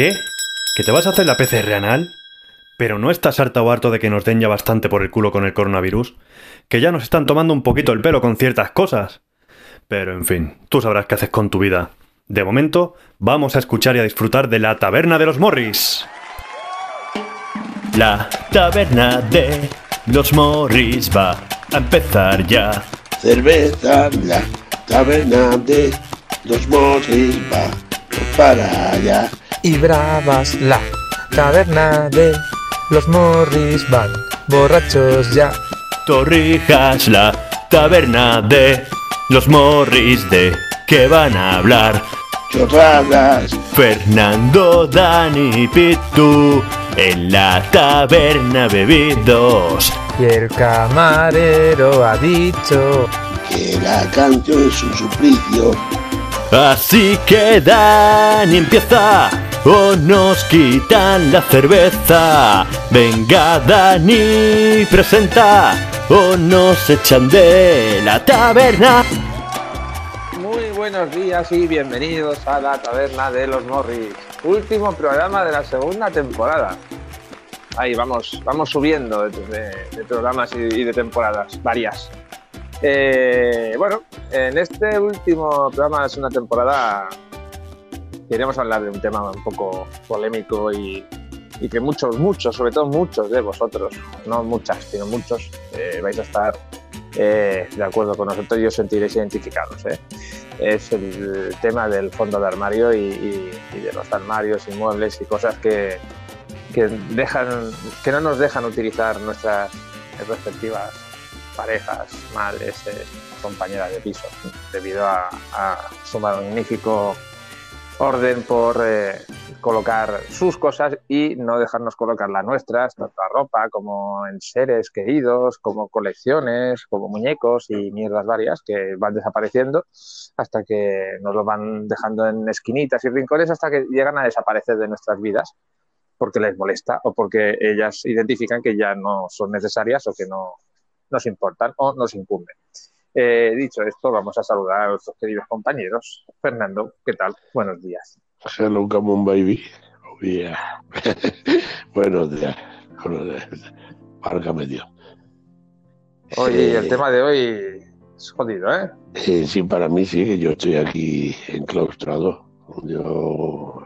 ¿Qué? ¿Que te vas a hacer la PCR anal? ¿Pero no estás harta o harto de que nos den ya bastante por el culo con el coronavirus? Que ya nos están tomando un poquito el pelo con ciertas cosas. Pero en fin, tú sabrás qué haces con tu vida. De momento, vamos a escuchar y a disfrutar de la taberna de los Morris. La taberna de los Morris va a empezar ya. Cerveza, la taberna de los Morris va para allá. Y bravas la taberna de los Morris van borrachos ya. Torrijas, la taberna de los Morris de que van a hablar. Chorradas, Fernando, Dani, Pitu, en la taberna bebidos. Y el camarero ha dicho que la canción es un suplicio. Así que Dani empieza o nos quitan la cerveza. Venga Dani, presenta o nos echan de la taberna. Muy buenos días y bienvenidos a la taberna de los Morris. Último programa de la segunda temporada. Ahí vamos, vamos subiendo de, programas y, y de temporadas, varias. Eh, bueno, en este último programa de la segunda temporada queremos hablar de un tema un poco polémico y, y que muchos, muchos, sobre todo muchos de vosotros, no muchas, sino muchos, eh, vais a estar eh, de acuerdo con nosotros y os sentiréis identificados. ¿eh? es el tema del fondo de armario y, de los armarios y muebles y cosas que, que, dejan, que no nos dejan utilizar nuestras respectivas parejas, madres, compañeras de piso, debido a su magnífico orden por eh, colocar sus cosas y no dejarnos colocar las nuestras, tanto la ropa como en seres queridos, como colecciones, como muñecos y mierdas varias que van desapareciendo hasta que nos lo van dejando en esquinitas y rincones hasta que llegan a desaparecer de nuestras vidas porque les molesta o porque ellas identifican que ya no son necesarias o que no nos importan o nos incumben. Eh, dicho esto, vamos a saludar a nuestros queridos compañeros. Fernando, ¿qué tal? Buenos días. Hello, come on, baby. Oh, yeah. Buenos días. Buenos días. Válgame Dios. Oye, Eh, el tema de hoy es jodido, ¿eh? eh, sí, para mí sí, que yo estoy aquí enclaustrado. Yo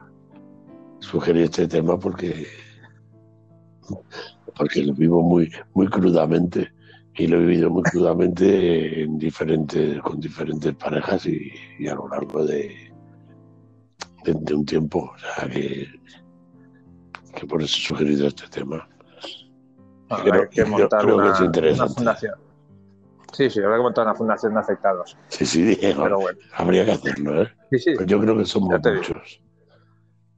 sugerí este tema porque porque lo vivo muy muy crudamente y lo he vivido muy crudamente en diferentes con diferentes parejas y, y a lo largo de, de, de un tiempo o sea que, que por eso he sugerido este tema Creo- que montar creo que una, es interesante. una fundación. Sí, sí, habrá que montar una fundación de afectados. sí sí Pero bueno, habría que hacerlo ¿eh? sí, sí. Pues yo creo que somos muchos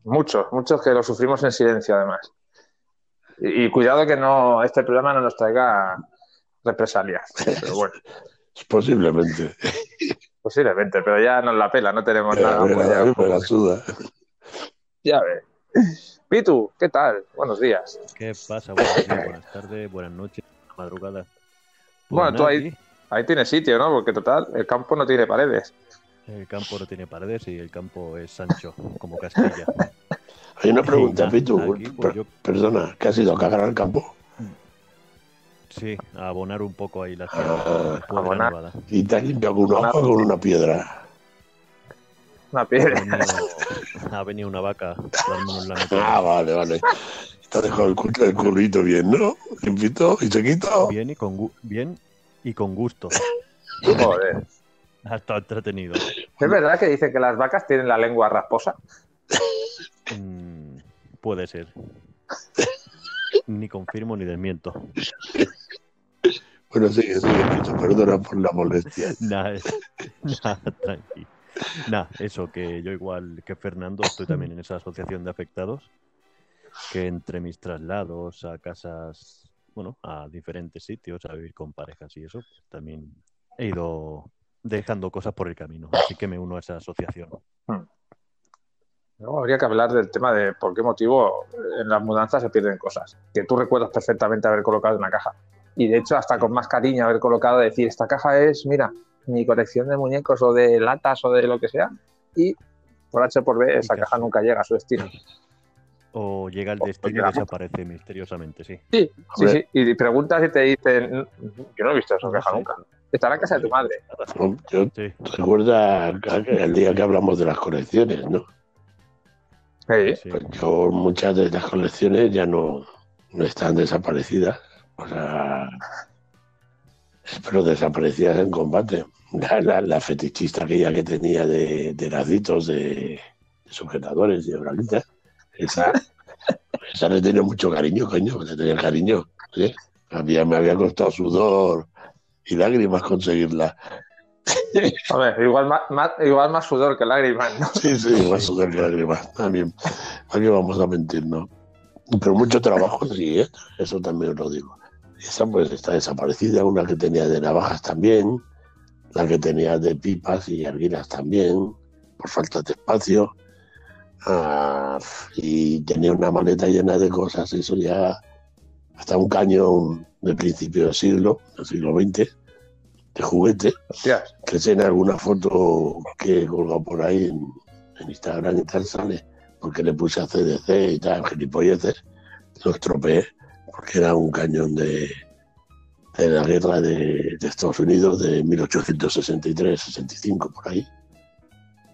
Muchos, muchos que lo sufrimos en silencio, además. Y, y cuidado que no este programa no nos traiga represalias. Pero bueno, posiblemente posiblemente, pero ya nos la pela, no tenemos Pero nada. me pues ya, me la suda Ya ves. Pitu, ¿qué tal? Buenos días. ¿Qué pasa? Buenos días, buenas tardes, buenas noches, madrugada. Pues Bueno, tú ahí- Ahí tiene sitio, ¿no? Porque total, el campo no tiene paredes. El campo no tiene paredes y el campo es ancho, como Castilla. hay una pregunta Pitu aquí, pues, per- yo- perdona ¿qué has ido a cagar al campo? Sí, a abonar un poco ahí la Ah, de la abonar. y te has limpiado con una con una piedra Una Ha piedra. venido, ha venido una vaca la ah vale vale te has dejado el, el currito bien ¿no? limpito y sequito Bien y con gu- bien y con gusto. Joder. Ha estado entretenido. ¿Es verdad que dicen que las vacas tienen la lengua rasposa? Mm, puede ser. Ni confirmo ni desmiento. Bueno sigue sigue Pitu perdona por la molestia Nada, es- nada, tranqui. Nada, eso, que yo igual que Fernando estoy también en esa asociación de afectados, que entre mis traslados a casas, bueno, a diferentes sitios, a vivir con parejas y eso, pues también he ido dejando cosas por el camino, así que me uno a esa asociación. Luego habría que hablar del tema de por qué motivo en las mudanzas se pierden cosas. Que tú recuerdas perfectamente haber colocado en una caja. Y de hecho, hasta con más cariño haber colocado, decir, esta caja es, mira, mi colección de muñecos o de latas o de lo que sea. Y por H por B, esa caja nunca llega a su destino. O llega el destino y desaparece misteriosamente, sí. Sí, sí, sí. Y preguntas y te dicen, yo no he visto en caja nunca. Está en la casa de tu madre. Yo Sí. recuerda el día que hablamos de las colecciones, ¿no? Sí. sí. Pues yo muchas de las colecciones ya no, no están desaparecidas. O sea, pero desaparecidas en combate. La, la, la fetichista aquella que tenía de, de lacitos, de, de sujetadores y de bralitas, esa, esa le tenía mucho cariño, coño, le tenía cariño. ¿sí? Había, me había costado sudor y lágrimas conseguirla. Hombre, igual más, más- igual más sudor que lágrimas, ¿no? Sí, sí, más sudor que lágrimas. También, ¿para qué vamos a mentir, no? Pero mucho trabajo sí, ¿eh? Eso también os lo digo. Esa pues está desaparecida, una que tenía de navajas también, la que tenía de pipas y arguilas también, por falta de espacio. Ah, y tenía una maleta llena de cosas, eso ya, hasta un cañón de principio del siglo, del siglo XX, de juguete, que en alguna foto que he colgado por ahí en, en Instagram y tal sale, porque le puse a CDC y tal, gilipolleces, lo estropeé, porque era un cañón de, de la guerra de, de Estados Unidos de 1863-65, por ahí.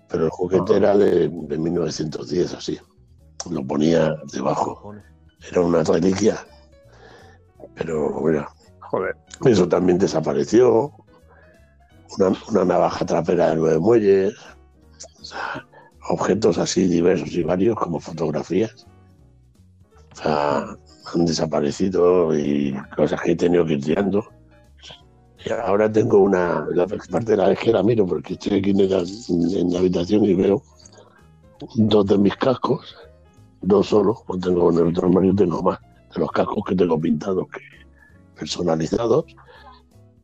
Pero el juguete Ajá. era de, de 1910, así. Lo ponía debajo. Era una reliquia. Pero bueno, Joder. eso también desapareció. Una, una navaja trapera de nueve muelles. O sea, objetos así diversos y varios como fotografías. O sea, han desaparecido y cosas que he tenido que ir tirando. Y ahora tengo una, la parte de la vez que la miro porque estoy aquí en la, en la habitación y veo dos de mis cascos, dos solo, pues tengo en el otro armario tengo más de los cascos que tengo pintados, que personalizados,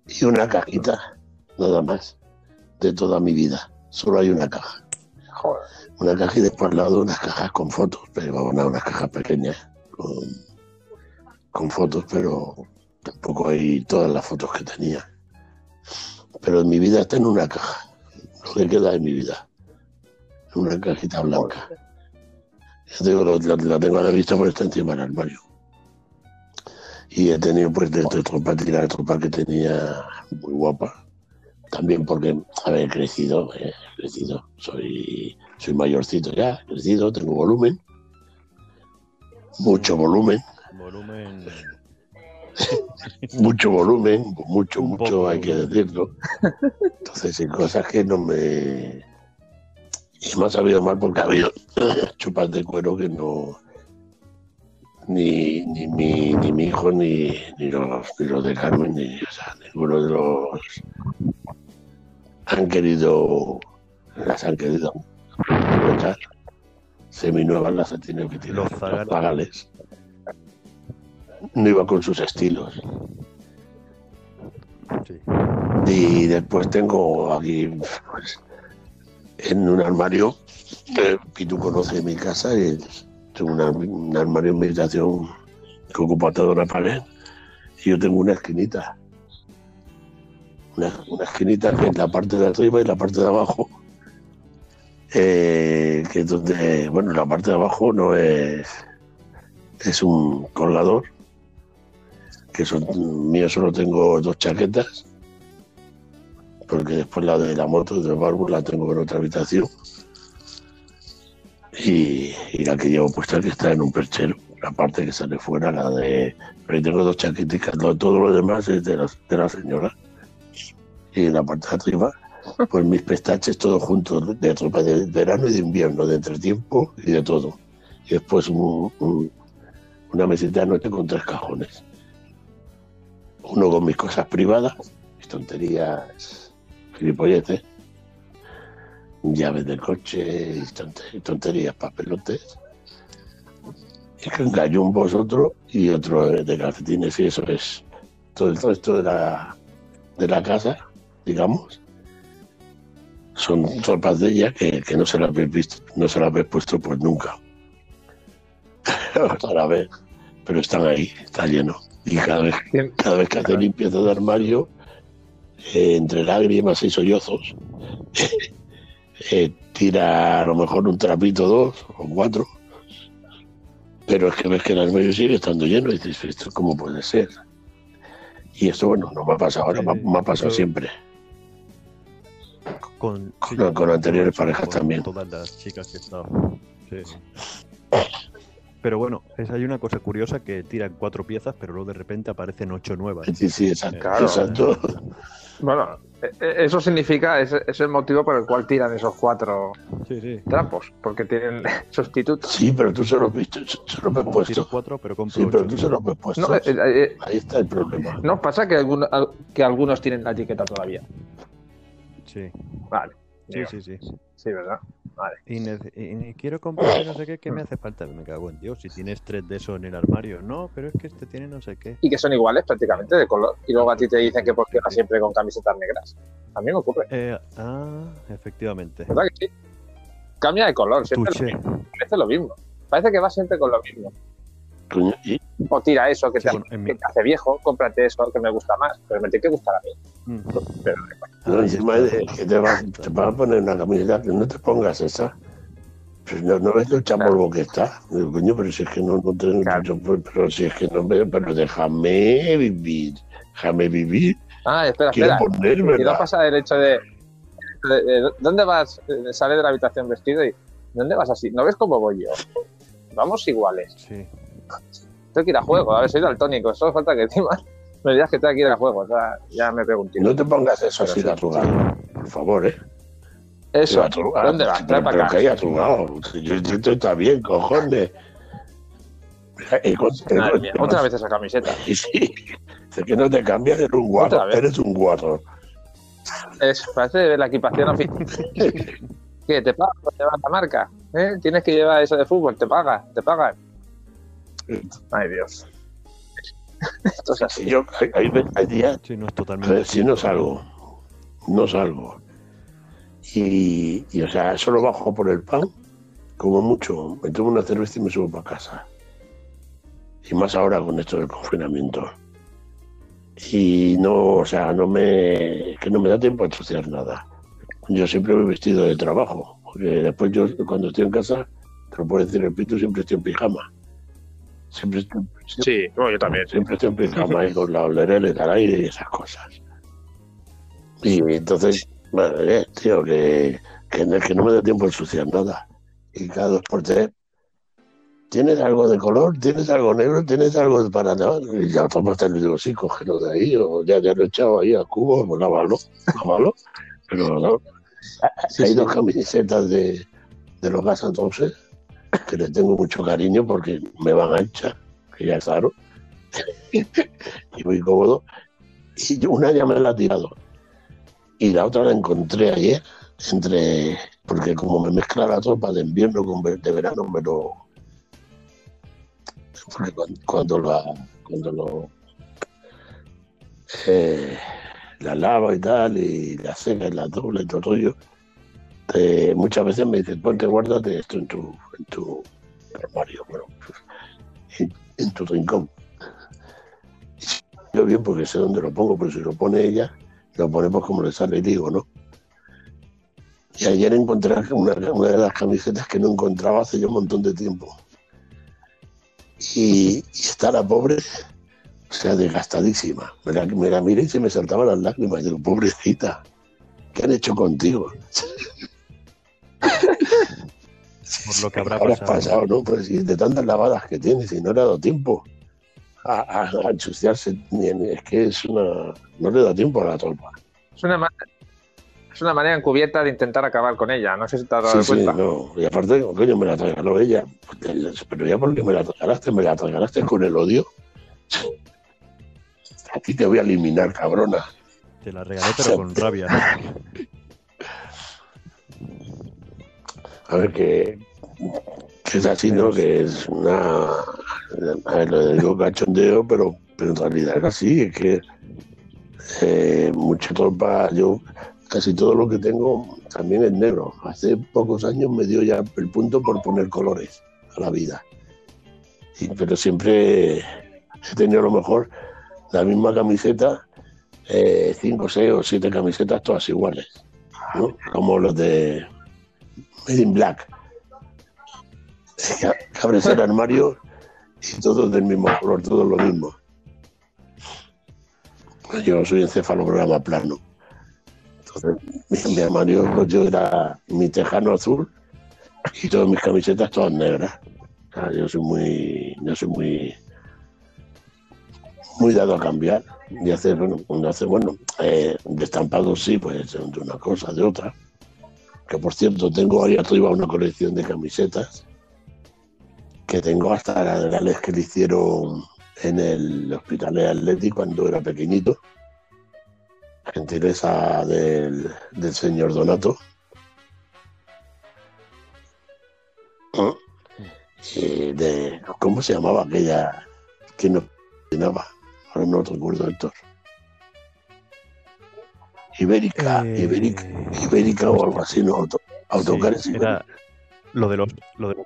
y una cajita, nada más, de toda mi vida. Solo hay una caja. Joder. Una caja y después al lado unas cajas con fotos, pero una, unas cajas pequeñas, con, con fotos, pero tampoco hay todas las fotos que tenía. Pero en mi vida está en una caja, lo que queda de mi vida, en una cajita blanca. Ya te digo, lo- la, la tengo a la vista, pero está encima del armario. Y he tenido pues de, tropa, tirar tropa que tenía muy guapa. También porque, a ver, he crecido, eh, he crecido. Soy, soy mayorcito ya, he crecido, tengo volumen. Mucho volumen, Volumen. mucho volumen, mucho, Un mucho, poco hay que decirlo. Entonces hay cosas que no me... Y me ha sabido mal porque ha habido chupas de cuero que no... Ni, ni, mi, ni mi hijo, ni, ni, los, ni los de Carmen, ni o sea, ninguno de los... Han querido... Las han querido aprovechar. Seminuevas las han tenido que tirar. Los Los zagales. No iba con sus estilos. Sí. Y después tengo aquí, pues, en un armario, eh, Pitu conoce mi casa, y tengo una- un armario en mi habitación que ocupa toda una pared, y yo tengo una esquinita. Una, una esquinita que es la parte de arriba y la parte de abajo, eh, que es donde, bueno, la parte de abajo no es, es un colgador, que son mío solo tengo dos chaquetas porque después la de la moto de Barbu la tengo en otra habitación. Y, la que llevo puesta que está en un perchero la parte que sale fuera la de pero tengo dos chaqueticas todo lo demás es de la, de la señora. Y en la parte de arriba pues mis pestaches todos juntos de ropa de verano y de invierno de entretiempo y de todo. Y después un- una mesita de noche con tres cajones uno con mis cosas privadas mis tonterías gilipolleces, llaves del coche, tonterías, papelotes. Y que gallumbos otro y otro de calcetines y eso es todo el resto de la, de la casa, digamos. Son ropas de ella que, que no se las habéis visto, no se las habéis puesto pues nunca. Vez. Pero están ahí, está lleno. Y cada vez, cada vez que hace limpieza de armario, eh, entre lágrimas y sollozos, eh, tira a lo mejor un trapito, dos o cuatro, Pero es que ves que el armario sigue estando lleno y dices, ¿esto cómo puede ser? Y esto, bueno, no me ha pasado ahora, me ha- me ha pasado Eso- siempre. Con, Con- con anteriores parejas con también. Todas las chicas que he estado. Sí. Pero bueno, es, hay una cosa curiosa que tiran cuatro piezas, pero luego de repente aparecen ocho nuevas. Sí, sí, exacto. Claro. exacto. Bueno, e- e- eso significa, es, es el motivo por el cual tiran esos cuatro Sí, sí. trapos, porque tienen sustitutos. Sí, pero tú se los viste, se los Tiro puesto. cuatro, pero compro Sí, pero ocho. tú se los ves puesto. No, eh, eh, Ahí está el problema. ¿no pasa que, alguno- al- que algunos tienen la etiqueta todavía? Sí, Vale. Sí, sí, sí. sí, ¿verdad? Vale. Y, y- quiero comprar no sé qué, ¿qué me hace falta? Me cago en Dios, si tienes tres de eso en el armario. No, pero es que este tiene no sé qué. Y que son iguales prácticamente de color. Y luego a ti te dicen que por qué vas siempre con camisetas negras. A mí me ocurre. Eh, ah, efectivamente. ¿Verdad que sí? Cambia de color, siempre lo mismo, parece lo mismo. Parece que va siempre con lo mismo. Y O tira eso que, Sí, te, bueno, en mi- que te hace viejo, cómprate eso que me gusta más. Pero me tiene que gustar a mí. Mm. Pero, no, Ahí encima está. de que te vas, te vas a poner una camiseta que no te pongas esa. Pues no, no ves el chapolvo que está. Digo, coño, pero si es que no, no tengo Claro. pero si es que no veo, pero déjame vivir, déjame vivir. Ah, espera, Quiero espera. poner, Y no ¿verdad? pasa el hecho de, de- de- ¿Dónde vas? Eh, Sale de la habitación vestido y. ¿Dónde vas así? ¿No ves cómo voy yo? Vamos iguales. Sí. Tengo que ir a juego. A ver, soy daltónico. Solo falta que encima me digas que tengo que ir a juego. O sea, ya me pregunté. No te pongas eso así de Pero arrugado, por favor, ¿eh? Eso. ¿Dónde vas? Trae Pero, para pero acá. que hay arrugado. Yo, yo estoy bien, cojones. Eh, Madre mía, otra vez esa camiseta. Y sí, es que no te cambias, eres un guarro, eres un guarro. Es, parece la equipación oficial. ¿Qué? ¿Te pagan por llevar la marca? ¿Eh? ¿Tienes que llevar eso de fútbol? ¿Te pagan? ¿Te pagan? Ay, Dios. Esto es así. Si yo, hay, días, Sí, no es a totalmente. ver, si no salgo, no salgo. Y, y, o sea, solo bajo por el pan, como mucho, me tomo una cerveza y me subo para casa. Y más ahora con esto del confinamiento. Y no, o sea, no me, que no me da tiempo a ensuciar nada. Yo siempre me he vestido de trabajo, porque después yo cuando estoy en casa, te lo puedo decir, repito, siempre estoy en pijama. Siempre estoy, Sí, bueno, yo también. Siempre estoy pijama ahí con la olerera al aire y esas cosas. Y entonces, madre, tío, que, que, no- que no me da tiempo a ensuciar nada. Y cada dos por tres, ¿tienes algo de color? ¿Tienes algo negro? ¿Tienes algo para lavar? Y ya tomas y digo, sí, cógelo de ahí, o ya, ya lo he echado ahí al cubo, pues lávalo, lávalo. Pero no, Sí, hay sí. dos camisetas de, de los Gas entonces que les tengo mucho cariño porque me van anchas, que ya es claro, y muy cómodo. Y yo una ya me la he tirado. Y la otra la encontré ayer, entre porque como me mezcla la tropa de invierno con de verano, me lo. Cuando, cuando la. Cuando lo. eh, la lava y tal, y la seca y la doble y todo rollo, muchas veces me dicen, ponte, guárdate esto en tu, en tu armario, bueno, en, tu rincón. Yo bien porque sé dónde lo pongo, pero si lo pone ella, lo pone pues como le sale, digo, ¿no? Y ayer encontré una, una de las camisetas que no encontraba hace ya un montón de tiempo. Y, está la pobre, o sea, desgastadísima. Me la, me la miré y se me saltaban las lágrimas. Digo, pobrecita, ¿qué han hecho contigo? Por lo que habrá Habrás pasado. pasado, ¿no? Pues sí, de tantas lavadas que tienes y no le ha dado tiempo a, a- a ensuciarse. Es que es una. No le da tiempo a la tropa. Es una, ma- es una manera encubierta de intentar acabar con ella. No sé si te has dado Sí, sí, cuenta. no. Y aparte, coño, me la regaló ella. Pero ya porque me la regalaste, me la regalaste con el odio. Aquí te voy a eliminar, cabrona. Te la regalé, pero con rabia. A ver, que, es así, ¿no? Que es una. A ver, lo digo cachondeo, pero, pero en realidad es así. Es que eh, mucha tropa, yo casi todo lo que tengo también es negro. Hace pocos años me dio ya el punto por poner colores a la vida. Y- pero siempre he tenido a lo mejor la misma camiseta, eh, cinco, seis o siete camisetas todas iguales, ¿no? Como los de Made in Black. Que abres el armario y todos del mismo color, todos lo mismo. Yo soy encefalograma plano. Entonces, mi, armario yo era mi tejano azul y todas mis camisetas todas negras. Yo soy muy, yo soy muy, muy dado a cambiar y hacer, bueno, cuando hace, bueno, eh, de sí, pues de una cosa, de otra. Que por cierto, tengo ahí arriba una colección de camisetas que tengo hasta las que le hicieron en el Hospital de Atleti cuando era pequeñito. Gentileza del, del señor Donato. Y de, ¿Cómo se llamaba aquella que nos llenaba? Ahora no recuerdo, Héctor. Ibérica, Eh, Ibérica, Ibérica o algo así, ¿no? Auto, autocares Sí, Ibérica. era lo de los lo de los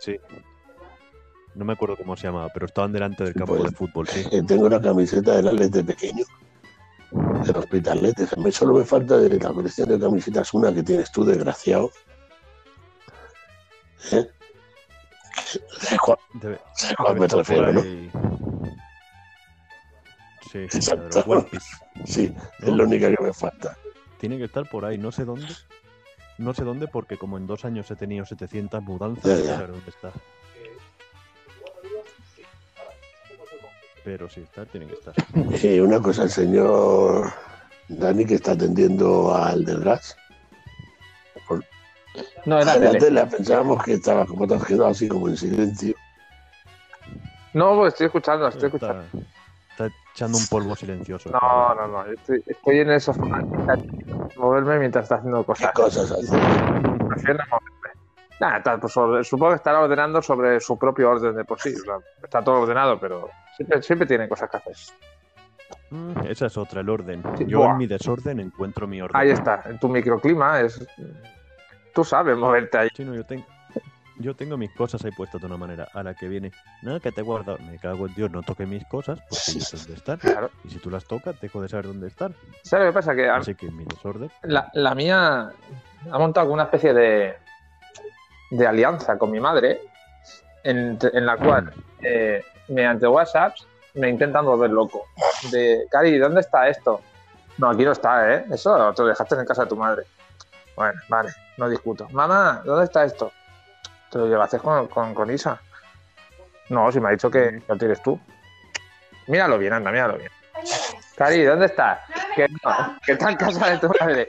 sí. No me acuerdo cómo se llamaba, pero estaban delante del campo Pues, de fútbol, sí. Eh, tengo una camiseta del Atlete pequeño, del Hospitalet. Me solo me falta de la colección de camisetas una que tienes tú, desgraciado. ¿Eh? ¿Sabes cuál, Debe- sabes cuál me refiero, no? Ahí. Sí, sí, Exacto. la de los One Piece. Sí, es la única que me falta. Tiene que estar por ahí, no sé dónde. No sé dónde, porque como en dos años he tenido 700 mudanzas, Ya, no sé ya. está. Pero sí, está, tiene que estar. Sí, una cosa, el señor Dani que está atendiendo al del gas. No, era la tele. tele pensábamos que estaba como te has quedado así como en silencio. No, pues estoy escuchando, estoy escuchando. Está, echando un polvo silencioso. No, no, no. Estoy, estoy en el sofá. Moverme mientras está haciendo ¿Qué cosas. cosas no moverme. Nada, tal, pues supongo que estará ordenando sobre su propio orden de por sí. o sea, está todo ordenado, pero siempre, siempre tiene cosas que hacer. Mm, esa es otra, el orden. Sí, Yo buah. en mi desorden encuentro mi orden. Ahí está, en tu microclima es. Tú sabes moverte ahí. Sí, no, yo, tengo yo tengo mis cosas ahí puestas de una manera. A la que viene, nada, que te he guardado. Me cago en Dios, no toque mis cosas porque yo sé dónde están. Claro. Y si tú las tocas, dejo de saber dónde están. ¿Sabes lo que pasa? Que Así que mi desorden. la, la mía ha montado una especie de, de alianza con mi madre, en, en la cual, eh, mediante WhatsApp, me intentan volver loco. De, Cari, ¿dónde está esto? No, aquí no está, ¿eh? Eso te lo dejaste en casa de tu madre. Bueno, vale, no discuto. Mamá, ¿dónde está esto? Te lo llevaste con, con, con Isa. No, si me ha dicho que lo tienes tú. Míralo bien, anda, míralo bien. Cari, ¿dónde está? Que, no, que está en casa de tu madre.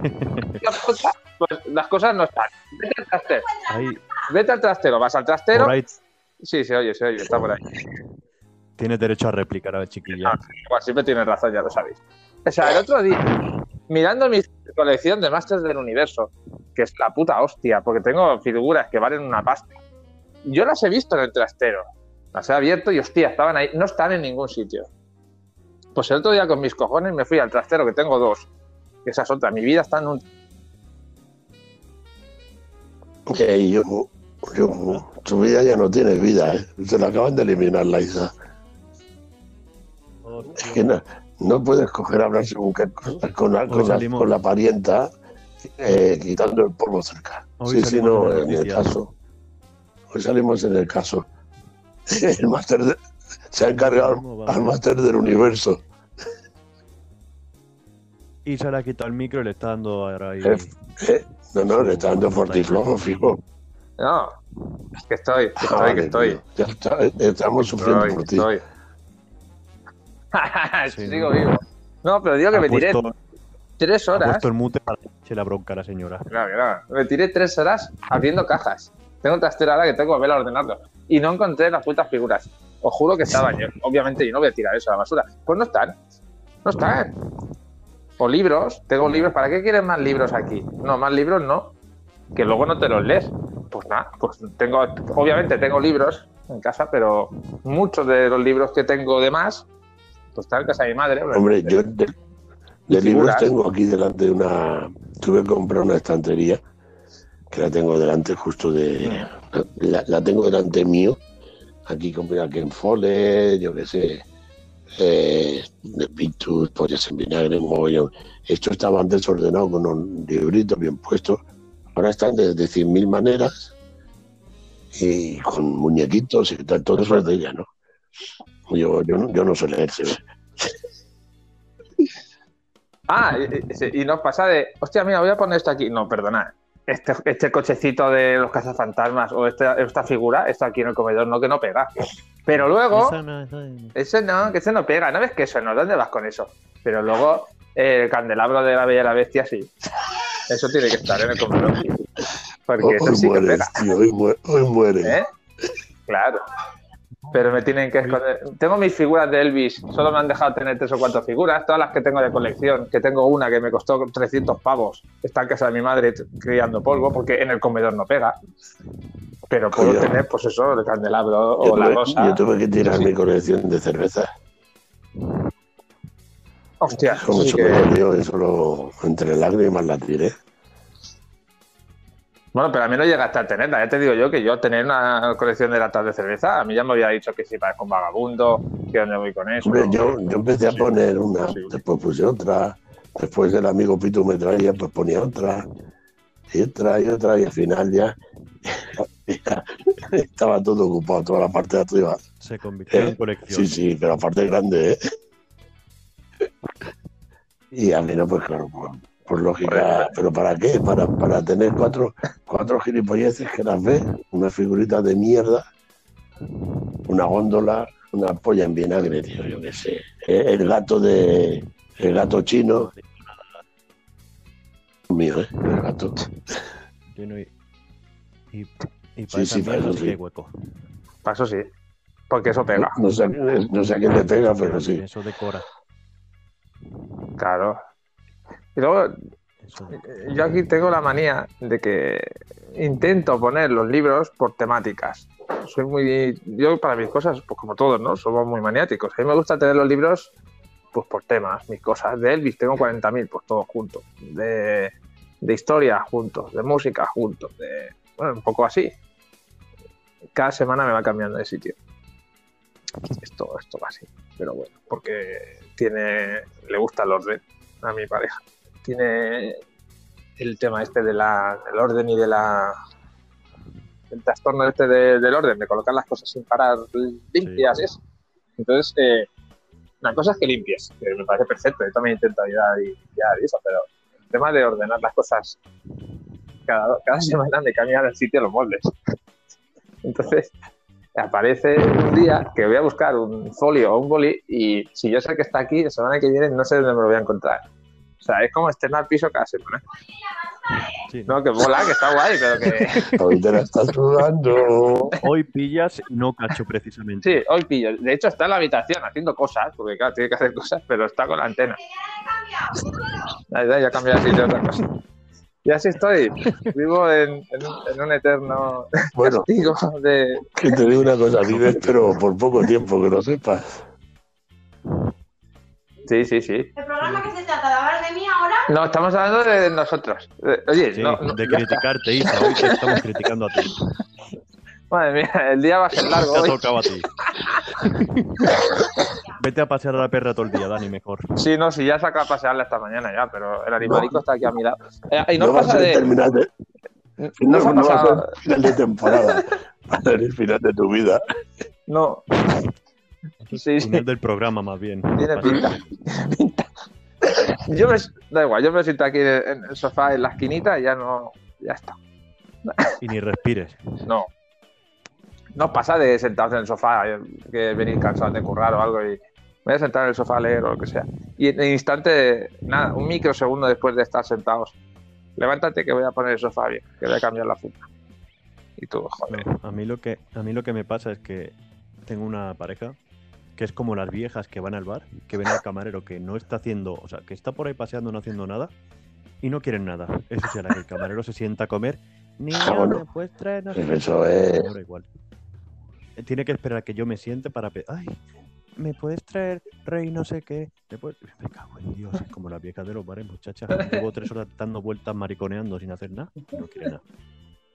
Las cosas, pues, las cosas no están. Vete al trastero. Ahí, Vete al trastero. Vas al trastero. ahí Sí, se oye, se oye, está por ahí. tienes derecho a replicar a la chiquilla. Ah, igual siempre tienes razón, ya lo sabéis. O sea, el otro día, mirando mi colección de Masters del Universo, que es la puta hostia, porque tengo figuras que valen una pasta. Yo las he visto en el trastero. Las he abierto y hostia, estaban ahí. No están en ningún sitio. Pues el otro día con mis cojones me fui al trastero, que tengo dos. Que esa es otra. Mi vida está en un Que yo, yo, su vida ya no tiene vida, ¿eh? Se la acaban de eliminar la Isa. Es que no, no puedes coger a hablar según qué cosas con la, con la, con la parienta eh, quitando el polvo cerca. Hoy sí, sí, no, en el caso. Hoy salimos en el caso. El máster de- se ha encargado al máster del universo. Y se le ha quitado el micro y le está dando ahora ahí. Eh, Eh, No, no, le está dando fortiflojo, fijo. No, que estoy, que estoy, Joder, que estoy. Ya está, estamos sufriendo Estoy, por ti. estoy. Sí, Sigo ¿no? vivo. No, pero digo que Ha me tiré puesto- tres ha horas. puesto el mute para que la bronca la señora. Claro, claro. Me tiré tres horas abriendo cajas. Tengo un trastero ahora que tengo que volver a ordenarlo. Y no encontré las putas figuras. Os juro que estaban. Yo, obviamente yo no voy a tirar eso a la basura. Pues no están. No están. O libros. Tengo libros. ¿Para qué quieres más libros aquí? No, más libros no. Que luego no te los lees. Pues nada, pues tengo. Obviamente tengo libros en casa, pero muchos de los libros que tengo de más, pues en casa de mi madre. Hombre, yo de, libros figuras. tengo aquí delante de una. Tuve que comprar una estantería que la tengo delante justo de. La, la tengo delante mío. Aquí compré a Ken Follett, yo qué sé. Eh, de Pictus, pollas en vinagre, mogollón. Esto estaba antes ordenado con un librito bien puesto. Ahora están de, de 100.000 maneras. y con muñequitos y tal, todo eso es de ella, ¿no? Yo, yo, no, yo no sé leer, ve. Ah, y, nos pasa de, hostia, mira, voy a poner esto aquí. No, perdona. Este, este cochecito de los cazafantasmas o esta, esta figura, esto aquí en el comedor, no que no pega. Pero luego, Esa no- que ese no pega. ¿No ves que eso no? ¿Dónde vas con eso? Pero luego, eh, el candelabro de la Bella y la Bestia, sí. Eso tiene que estar en el comedor. Porque eso Hoy sí que mueres, pega. tío, hoy, muere. ¿Eh? Claro. Pero me tienen que esconder. Tengo mis figuras de Elvis, solo me han dejado tener tres o cuatro figuras, todas las que tengo de colección, que tengo una que me costó 300 pavos, está en casa de mi madre criando polvo, porque en el comedor no pega. Pero puedo Coño. tener, pues eso, el candelabro Yo o la tuve, rosa. yo tuve que tirar Sí. mi colección de cerveza. Hostia, Eso sí mucho que- me dolió, eso lo, entre lágrimas la tiré. Bueno, pero a mí no llegaste a tenerla. Ya te digo yo que yo tener una colección de latas de cerveza, a mí ya me había dicho que si vas con vagabundo, que dónde voy con eso. Hombre, yo, yo empecé a poner una, después puse otra, después el amigo Pito me traía, pues ponía otra, y otra, y otra, y al final ya, ya estaba todo ocupado, toda la parte de arriba. Se convirtió Eh, en colección. Sí, sí, pero la parte grande, ¿eh? Y a mí no, pues claro, pues, por lógica, pero ¿para qué? Para, para tener cuatro, cuatro gilipolleces que las ves, una figurita de mierda, una góndola, una polla en vinagre, tío, yo qué sé. Eh, El gato de, el gato chino, mío, ¿eh? El gato. Y, y, y para Sí, sí, para eso sí sí. que hay hueco. Para eso sí. Porque eso pega. No sé, no sé a quién le pega, pero sí. Eso decora. Claro. Y luego, decora. yo aquí tengo la manía de que intento poner los libros por temáticas. Soy muy. Yo, para mis cosas, pues como todos, ¿no? Somos muy maniáticos. A mí me gusta tener los libros, pues por temas. Mis cosas de Elvis, tengo 40.000, pues todos juntos. De, de historia, juntos. De música, juntos. De, bueno, un poco así. Cada semana me va cambiando de sitio. Esto, esto va así. Pero bueno, porque tiene. Le gusta el orden a mi pareja. Tiene el tema este de la, del orden y de la el trastorno este de- del orden, de colocar las cosas sin parar limpias, Sí. es. Entonces, eh, una cosa es que limpies, que me parece perfecto, yo también intento ayudar y, limpiar y eso, pero el tema de ordenar las cosas cada, cada semana me cambian el sitio los moldes. Entonces, aparece un día que voy a buscar un folio o un boli y si yo sé que está aquí, la semana que viene no sé dónde me lo voy a encontrar. O sea, es como estrenar piso cada semana. Sí, ¿no? No, que mola, que está guay, pero que... Hoy te la estás sudando. Hoy pillas, no cacho precisamente. Sí, hoy pillo. De hecho, está en la habitación haciendo cosas, porque claro, tiene que hacer cosas, pero está con la antena. Ya, ya, ya cambié así de otra cosa. Y así estoy. Vivo en, en un, en un eterno Bueno, castigo de... que te digo una cosa, vives, pero por poco tiempo, que lo sepas. Sí, sí, sí. ¿El programa que se trata de hablar de mí ahora? No, estamos hablando de nosotros. Eh, Oye, Sí, no, no, de criticarte, Isa. Hoy te estamos criticando a ti. Madre mía, el día va a ser largo Te ha hoy. tocado a ti. Vete a pasear a la perra todo el día, Dani, mejor. Sí, no, sí, ya saca a pasearla esta mañana ya, pero el animalico está aquí a mi lado. Eh, y no, No pasa de... terminal de, No, no, no va a pasado- ser final de temporada. Va a ser el final de tu vida. No. Sí, sí. Final del programa, más bien. Tiene pinta. Tiene pinta. Yo me, da igual, yo me siento aquí en el sofá en la esquinita y ya no. Ya está. Y ni respires. No. No os pasa de sentados en el sofá, eh, que venís cansados de currar o algo y me voy a sentar en el sofá a leer o lo que sea. Y en el instante, nada, un microsegundo después de estar sentados, levántate que voy a poner el sofá bien, que voy a cambiar la funda. Y tú, joder. No, a mí lo que a mí lo que me pasa es que tengo una pareja que es como las viejas que van al bar, que ven al camarero que no está haciendo, o sea, que está por ahí paseando no haciendo nada y no quieren nada. Eso la que el camarero se sienta a comer, niño, Ah, bueno. ¿me puedes traer? no Pues qué?". eso es. Igual. Eh, Tiene que esperar a que yo me siente para pe- ay, ¿me puedes traer rey no sé qué? ¿Me, puedes- me cago en Dios, es como las viejas de los bares, muchachas. Llevo tres horas dando vueltas mariconeando sin hacer nada. No quiere nada.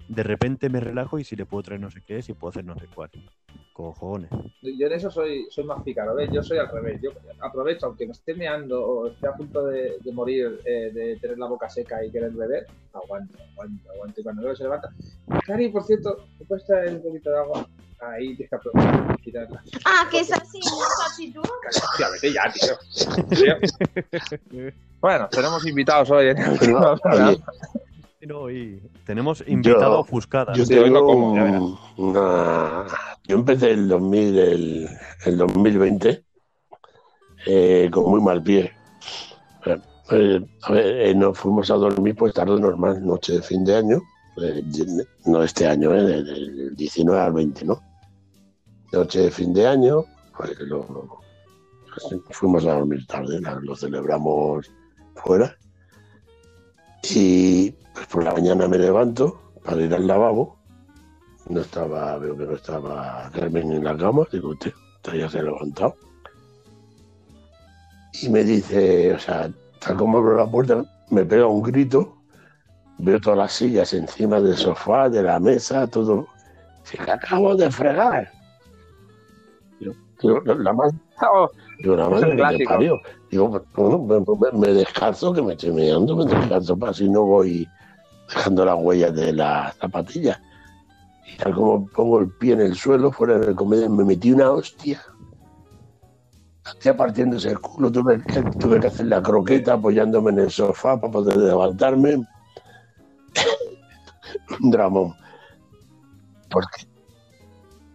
De repente me relajo y si le puedo traer no sé qué, si puedo hacer no sé cuál. Cojones. Yo en eso soy, soy más pícaro, ¿ves? Yo soy al revés. Yo aprovecho, aunque me esté meando o esté a punto de, de morir, eh, de tener la boca seca y querer beber, aguanto, aguanto, aguanto. Y cuando veo que se levanta, Cari, por cierto, ¿me puedes traer un poquito de agua? Ahí tienes que aprovechar y tirarla. Ah, que es así, ¿no? Actitud. Hostia, vete ya, tío. Tío. Bueno, tenemos invitados hoy en el último Oye, y tenemos invitado Yo- como, verás. un- una... Yo empecé el 2000, el, el 2020 eh, con muy mal pie. Eh, eh, a ver, eh, nos fuimos a dormir pues tarde normal, noche de fin de año. eh, no este año, eh, de- del 19 al 20, ¿no? Noche de fin de año, pues, lo- fuimos a dormir tarde, lo celebramos fuera. Y pues por la mañana me levanto para ir al lavabo. No estaba, veo que no estaba Carmen en la cama. Digo, usted, ya se ha levantado. Y me dice, o sea, tal como abro la puerta, me pega un grito. Veo todas las sillas encima del sofá, de la mesa, todo. Dice, que acabo de fregar. Digo, la, madre, digo, la madre que parió. Digo, bueno, me, descalzo, que me estoy mirando, me descalzo para si no voy dejando las huellas de la zapatilla. Y tal como pongo el pie en el suelo, fuera del comedor, me metí una hostia. Hacía partiéndose el culo, tuve que, tuve que hacer la croqueta apoyándome en el sofá para poder levantarme. Un dramón. Porque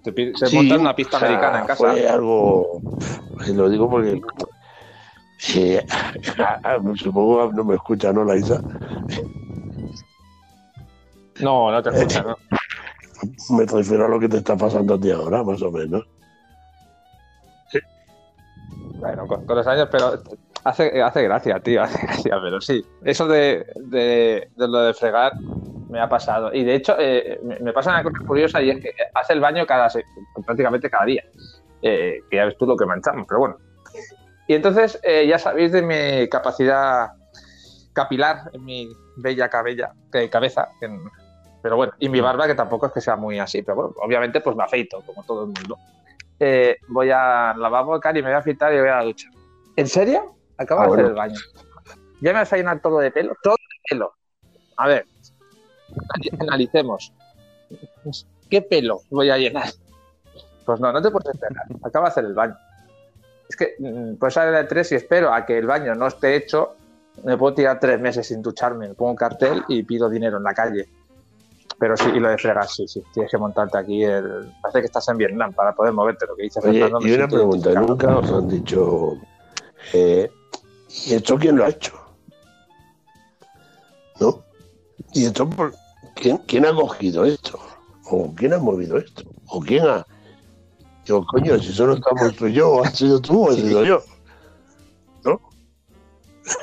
te, te Sí, montas una pista americana en casa. Fue algo. Lo digo porque. Eh, supongo que no me escucha, ¿no, la Isa? No, no te escuchas, ¿no? Me refiero a lo que te está pasando a ti ahora, más o menos. Bueno, con, con los años, pero hace, hace gracia, tío, hace gracia, pero sí. Eso de, de, de lo de fregar me ha pasado. Y de hecho, eh, me, pasa una cosa curiosa y es que hace el baño cada prácticamente cada día. Eh, que ya ves tú lo que manchamos, pero bueno. Y entonces, eh, ya sabéis de mi capacidad capilar en mi bella cabella, que- cabeza. pero bueno, y mi barba, que tampoco es que sea muy así, pero bueno, obviamente pues me afeito, como todo el mundo. Eh, voy al lavabo, Cari, me voy a afeitar y voy a la ducha. ¿En serio? Acabo Ah, de hacer el baño. Ya me vas a llenar todo de pelo, todo de pelo. A ver, anali- analicemos. ¿Qué pelo voy a llenar? Pues no, no te puedes esperar. Acabo de hacer el baño. Es que mm, pues sale de tres y espero a que el baño no esté hecho. Me puedo tirar tres meses sin ducharme. Me pongo un cartel y pido dinero en la calle. Pero sí, y lo de fregar, sí, sí. Tienes que montarte aquí. El... Parece que estás en Vietnam para poder moverte. Lo que dice Oye, Fernando. y una pregunta: nunca os han dicho. eh, ¿Y esto quién lo ha hecho? ¿No? ¿Y esto por. ¿Quién, quién ha cogido esto? ¿O quién ha movido esto? ¿O quién ha.? Digo, coño, si solo estamos tú y yo, ¿has sido tú o he sido yo? ¿No?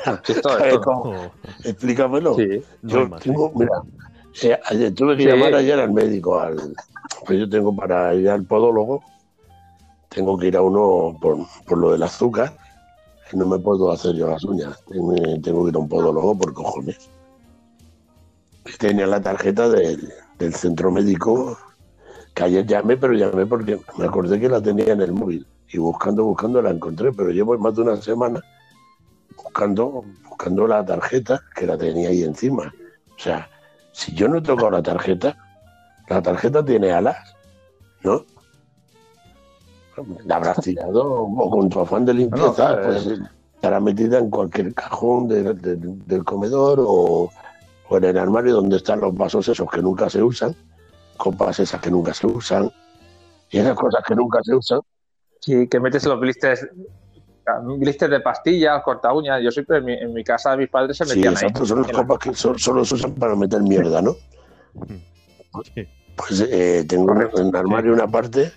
Eh, esto. Explícamelo. Sí. Yo tengo, mira, eh, ayer tuve que Sí. llamar ayer al médico, al, pues yo tengo para ir al podólogo, tengo que ir a uno por, por lo del azúcar, no me puedo hacer yo las uñas, tengo, tengo que ir a un podólogo por cojones. Tenía la tarjeta del, del centro médico, que ayer llamé, pero llamé porque me acordé que la tenía en el móvil, y buscando, buscando la encontré, pero llevo más de una semana buscando, buscando la tarjeta que la tenía ahí encima. O sea, si yo no he tocado la tarjeta, la tarjeta tiene alas, ¿no? La habrás tirado o con tu afán de limpieza, No, claro, pues estará metida en cualquier cajón de- de- del comedor o, o en el armario donde están los vasos esos que nunca se usan, copas esas que nunca se usan, y esas cosas que nunca se usan. Sí, que metes los blisters, blisters de pastillas, corta uñas. Yo siempre en mi, en mi casa mis padres se Sí, metían exacto, ahí. son las copas que so- solo se usan para meter mierda, ¿no? Sí, Pues eh, tengo en el armario una parte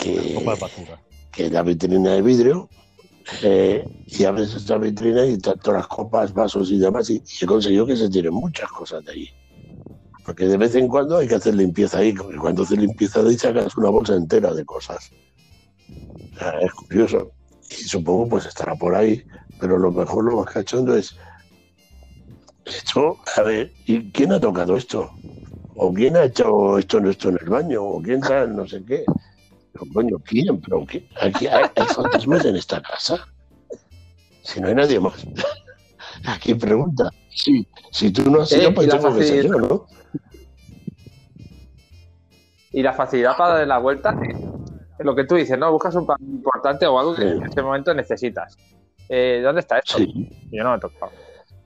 que, que es la vitrina de vidrio eh, y abres esta vitrina y todas las copas, vasos y demás y, y he conseguido que se tiren muchas cosas de ahí. Porque de vez en cuando hay que hacer limpieza ahí, porque cuando haces limpieza de ahí sacas una bolsa entera de cosas. O sea, es curioso. Y supongo pues estará por ahí, pero lo mejor, lo más cachondo es esto, a ver, ¿y quién ha tocado esto? o quién ha hecho esto, esto en el baño, o quién tal, no sé qué. Pero, coño, ¿quién? ¿Pero qué? ¿Aquí hay, hay fantasmas en esta casa? Si no hay nadie más. Aquí pregunta. Sí, si tú no has Eh, sido, y pues tengo que ser yo, ¿no? Y la facilidad para dar la vuelta, lo que tú dices, ¿no? Buscas un pan importante o algo que Sí. en este momento necesitas. Eh, ¿Dónde está esto? Sí. Yo no me he tocado.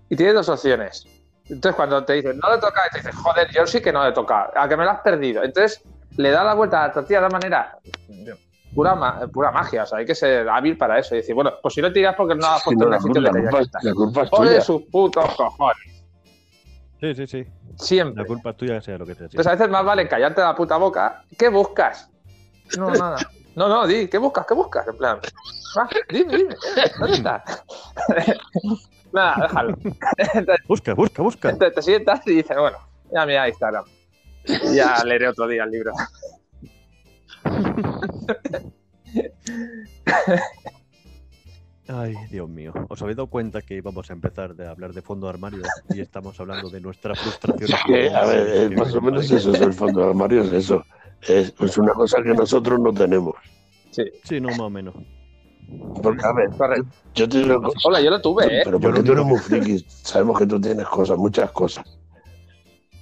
Y tienes dos opciones. Entonces, cuando te dicen, no le toca, te dices, joder, yo sí que no le toca, a que me lo has perdido. Entonces, le da la vuelta a la tortilla de la manera pura, ma- pura magia. O sea, hay que ser hábil para eso. Y decir, bueno, pues si no tiras porque no lo has Sí, puesto no, en el sitio la culpa, es- la culpa es tuya. sus putos cojones. Sí, sí, sí. Siempre. La culpa es tuya, sea lo que sea. sí. Entonces, a veces más vale callarte la puta boca. ¿Qué buscas? No, nada. No, no, di, ¿qué buscas? ¿Qué buscas? En plan, va, dime, dime. ¿Dónde está? nada, déjalo. Entonces, Busca, busca, busca. te, te sientas y dices, bueno, ya mira Instagram. Ya leeré otro día el libro. Ay, Dios mío. ¿Os habéis dado cuenta que íbamos a empezar de hablar de fondo de armario y estamos hablando de nuestra frustración? Es que, a ver, eh, más o menos eso es el fondo del armario, es eso. Es, es una cosa que nosotros no tenemos. Sí, Sí, no, más o menos. Porque, a ver, yo te digo cosas, Hola, yo lo tuve, ¿eh? pero porque tú eres muy friki, sabemos que tú tienes cosas, muchas cosas.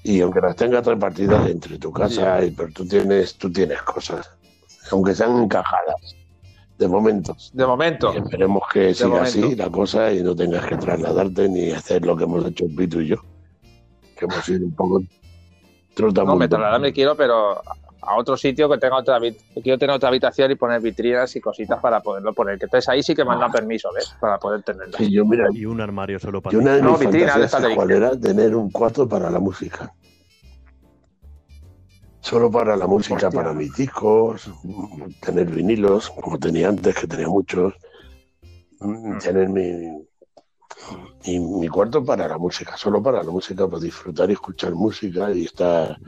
Y aunque las tengas repartidas entre tu casa, y, pero tú tienes, tú tienes cosas, aunque sean encajadas, de momento. De momento. Y esperemos que siga momento. así la cosa y no tengas que trasladarte ni hacer lo que hemos hecho Pito y yo, que hemos sido un poco No, me trasladarme quiero, pero a otro sitio que tenga otra quiero tener otra habitación y poner vitrinas y cositas para poderlo poner. Que entonces ahí sí que me han dado permiso, ¿ves? Para poder tenerlo. Sí, yo, mira, Y un armario solo para Y una de No, mis vitrina de fantasías, esta de ¿sabes cuál era? Tener un cuarto para la música. Solo para la música, Hostia. para mis discos, tener vinilos, como tenía antes, que tenía muchos. Mm, Tener mi, mi, mi cuarto para la música, solo para la música, para disfrutar y escuchar música y estar.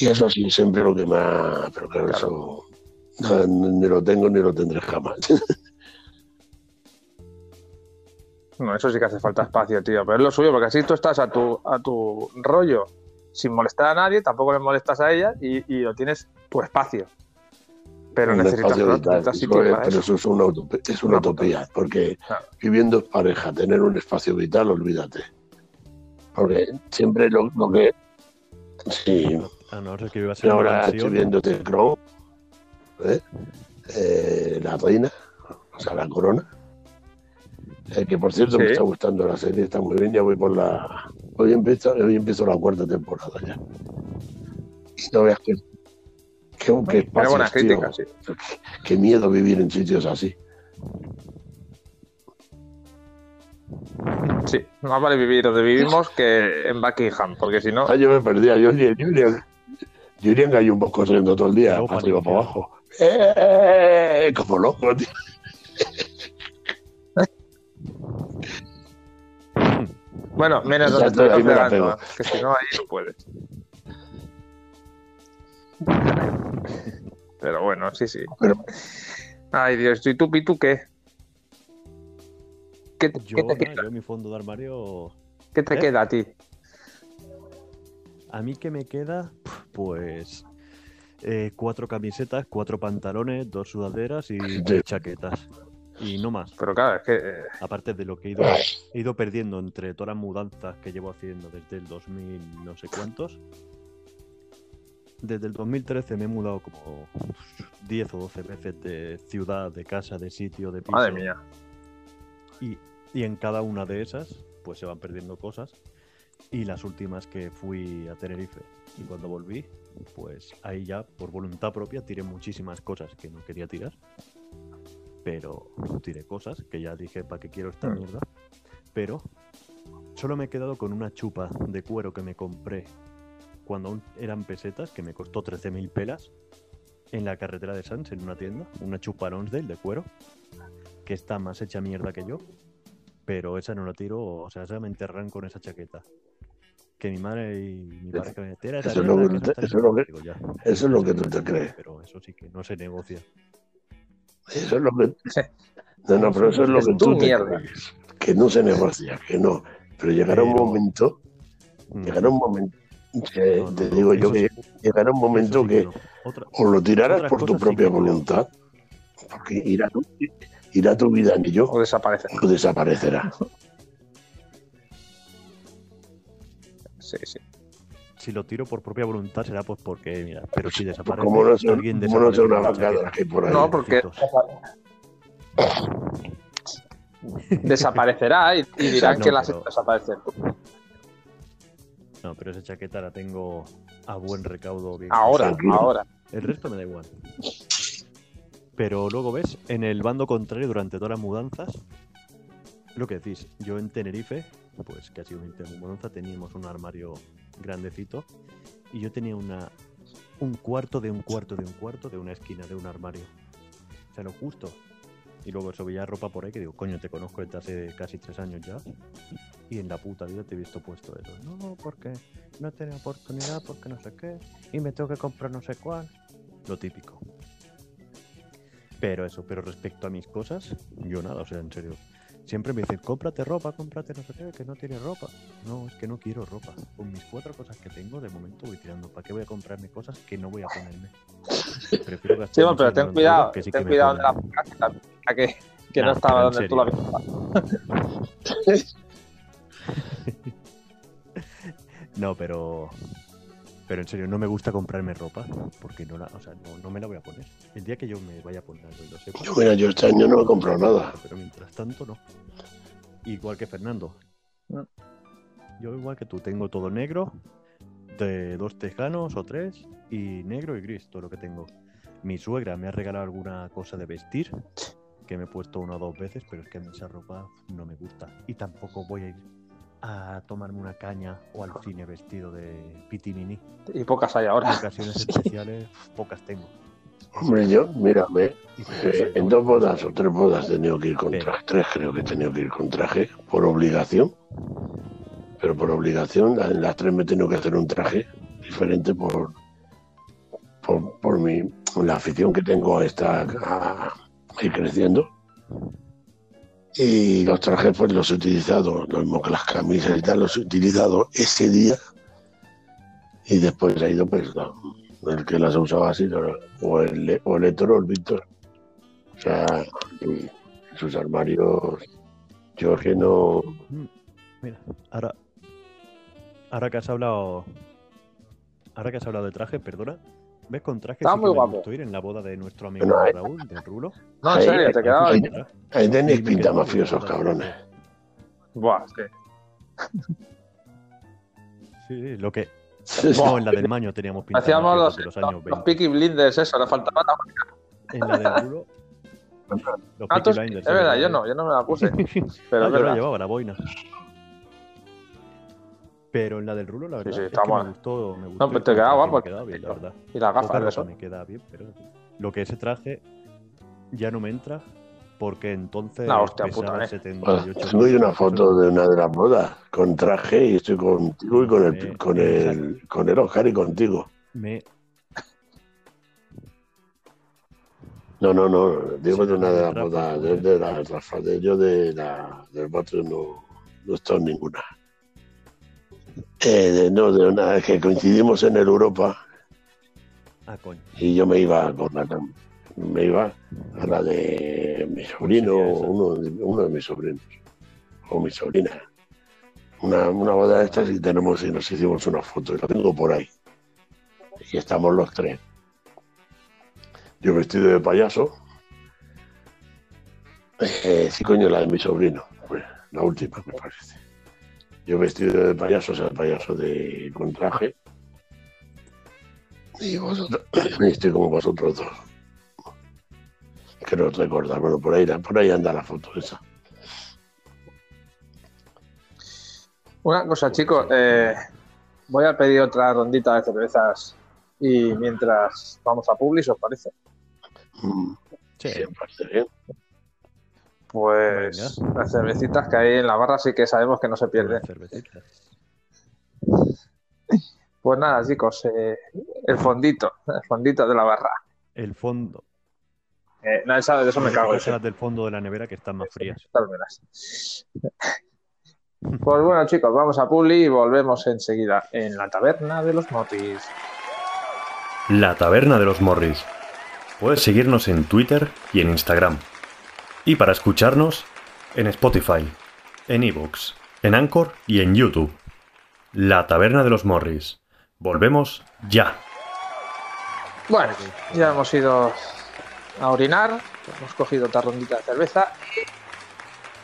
Y eso sí, siempre lo que más. Pero claro, eso. no, ni lo tengo ni lo tendré jamás. No, eso sí que hace falta espacio, tío. Pero es lo suyo, porque así tú estás a tu, a tu rollo sin molestar a nadie, tampoco le molestas a ella y, y lo tienes tu espacio. Pero Un necesitas, espacio vital. necesitas Eso sitio es- para pero eso. es una, utopía, es una Una utopía, porque Claro. viviendo en pareja, tener un espacio vital, olvídate. Porque siempre lo, lo que. Sí, no que ahora estoy viendo The Crown, ¿eh? Eh, la reina, o sea, la corona. Eh, que por cierto me está gustando la serie, está muy bien. Ya voy por la. Hoy empiezo, hoy empiezo la cuarta temporada ya. Y no veas que. Qué, qué Tiene espacios, buenas tío. críticas, sí. Qué miedo vivir en sitios así. Sí, más vale vivir donde vivimos que en Buckingham, porque si no, Ah, yo me perdía. Yo, yo, yo, iría- en gallumbos corriendo todo el día, para arriba, para abajo. ¡Eh! Como loco, tío. Bueno, menos donde estoy, fregando, pego. que si no ahí no puedes. Pero bueno, sí, sí. Pero- Ay, Dios, ¿y tú, Pitu, qué? ¿Qué, te- Yo, qué te, nada, queda, yo en mi fondo de armario. qué te ¿Eh? queda a ti? A mí que me queda, pues. eh, cuatro camisetas, cuatro pantalones, dos sudaderas y tres chaquetas. Y no más. Pero claro, es que eh, Aparte de lo que he ido, he ido perdiendo entre todas las mudanzas que llevo haciendo desde el 2000 no sé cuántos. Desde el 2013 me he mudado como 10 o 12 veces de ciudad, de casa, de sitio, de piso. madre mía. Y, y en cada una de esas, pues se van perdiendo cosas. Y las últimas que fui a Tenerife y cuando volví, pues ahí ya por voluntad propia tiré muchísimas cosas que no quería tirar. Pero tiré cosas que ya dije, ¿para qué quiero esta Mm. mierda? Pero solo me he quedado con una chupa de cuero que me compré cuando aún eran pesetas, que me costó 13.000 pelas, en la carretera de Sans, en una tienda. Una chupa Lonsdale de cuero, que está más hecha mierda que yo. Pero esa no la tiro, o sea, esa me enterran con esa chaqueta. Que mi madre y mi padre que me esa Eso es lo que está eso es lo que- Digo, ya. Eso es lo que tú te crees. Pero eso sí que no se negocia. Eso es lo que. No, no, pero eso es lo Es que tú te mierda. crees. Que no se negocia, que no. Pero llegará un momento, Mm. llegará un momento Que No, no, te digo yo que sí- llegará un momento sí que. Otra- o lo tirarás por tu sí propia voluntad, porque irá tu, irá tu vida en ello, O desaparece. o desaparecerá. Sí, sí. Si lo tiro por propia voluntad será pues porque, mira, pero si desaparece, Como no sea, alguien como no una desaparece con vaca de las que por ahí. No, porque desaparecerá y, y dirán No, que las pero- desaparecer. No, pero esa chaqueta la tengo a buen recaudo. bien Ahora, ahora. El resto me da igual. Pero luego ves, en el bando contrario, durante todas las mudanzas, lo que decís, yo en Tenerife, pues que ha sido mi mudanza, teníamos un armario grandecito y yo tenía una un cuarto de un cuarto de un cuarto de una esquina de un armario. O sea, lo justo. Y luego eso veía ropa por ahí que digo, coño, te conozco desde hace casi tres años ya. Y en la puta vida te he visto puesto eso. No, porque no tenido oportunidad, porque no sé qué. Y me tengo que comprar no sé cuál. Lo típico. Pero eso, pero respecto a mis cosas, yo nada, o sea, en serio. Siempre me dicen, cómprate ropa, cómprate no sé qué, que no tienes ropa. No, es que no quiero ropa. Con mis cuatro cosas que tengo, de momento voy tirando. ¿Para qué voy a comprarme cosas que no voy a ponerme? Prefiero gastar Sí, mucho pero ten cuidado, sí ten cuidado de la vaca, que, no estaba donde tú la habías No, pero. Pero en serio, no me gusta comprarme ropa. Porque no la. O sea, no, no me la voy a poner. El día que yo me vaya a poner algo y lo sepa. Yo, mira, yo este año no he comprado nada. Pero mientras tanto, no. Igual que Fernando. Yo, igual que tú, tengo todo negro. De dos tejanos o tres. Y negro y gris, todo lo que tengo. Mi suegra me ha regalado alguna cosa de vestir. Que me he puesto una o dos veces. Pero es que a mí esa ropa no me gusta. Y tampoco voy a ir a tomarme una caña o al cine vestido de pitinini. Y pocas hay En ahora. ocasiones especiales, pocas tengo. Hombre, yo, mírame, por eh, en dos bodas o tres bodas he tenido que ir con traje. Tres creo que he tenido que ir con traje, por obligación. Pero por obligación, en las tres me he tenido que hacer un traje diferente por, por, por mi, la afición que tengo a, esta, a, a ir creciendo. Y los trajes pues los he utilizado, lo mismo que las camisas y tal, los he utilizado ese día. Y después ha ido pues no, el que las ha usado así, o el, o el o el Víctor. O sea, sus armarios, yo que no. Mira, ahora, ahora que has hablado, ahora que has hablado de traje, perdona, ves con traje Está sí que muy guapo. ir en la boda de nuestro amigo Raúl de Rulo. No, en serio, te quedaba ahí- bien. Ahí tenéis pinta mafiosos, cabrones. Buah, es que. Sí, sí, lo que no en la del Maño teníamos pinta Hacíamos los, de los los, años los 20. Peaky Blinders, eso, le faltaba la En la del Rulo, los Ah, tú Blinders, es verdad, yo no, yo no me la puse. Ah, Pero es yo la llevaba la boina. Pero en la del Rulo, la verdad, sí, es está que me gustó, me gustó. No, pero te quedaba traje, guapo. Me quedaba bien, la verdad. Y las Poca gafas de eso. me queda bien, pero lo que ese traje ya no me entra porque entonces La hostia puta, eh. 78 Tengo ahí una foto de una de las bodas con traje y estoy contigo y con el, Eh, con el, con el Oscar y contigo. Me, No, no, no, digo Sí, de una de las bodas, de, de la Rafa, de yo de la, del Batro no, no he estado en ninguna. Eh, de- no, de una que coincidimos en el Europa ah, coño. y yo me iba con la me iba a la de mi sobrino, uno de, uno de mis sobrinos, o mi sobrina. Una, una boda de estas y tenemos y nos hicimos una foto, y la tengo por ahí. Y estamos los tres. Yo vestido de payaso. Eh, sí, coño, la de mi sobrino, pues, la última, me parece. Yo vestido de payaso, o sea, payaso de con traje. Y vosotros, y estoy como vosotros dos. Creo recordar, bueno, por ahí, por ahí anda la foto esa. Una cosa, chicos, eh, voy a pedir otra rondita de cervezas y mientras vamos a Publis, ¿os parece? Mm, Sí, sí, me parece bien. Pues las cervecitas que hay en la barra sí que sabemos que no se pierden. Pues nada, chicos, eh, el fondito, el fondito de la barra. El fondo. Eh, no, esa- de eso me cago. Ese. las del fondo de la nevera que están más frías. Pues bueno, chicos, vamos a Publi y volvemos enseguida en la taberna de los Morris. La Taberna de los Morris. Puedes seguirnos en Twitter y en Instagram. Y para escucharnos, en Spotify, en Evox, en Anchor y en YouTube. La Taberna de los Morris. Volvemos ya. Bueno, ya hemos ido a orinar, hemos cogido otra rondita de cerveza y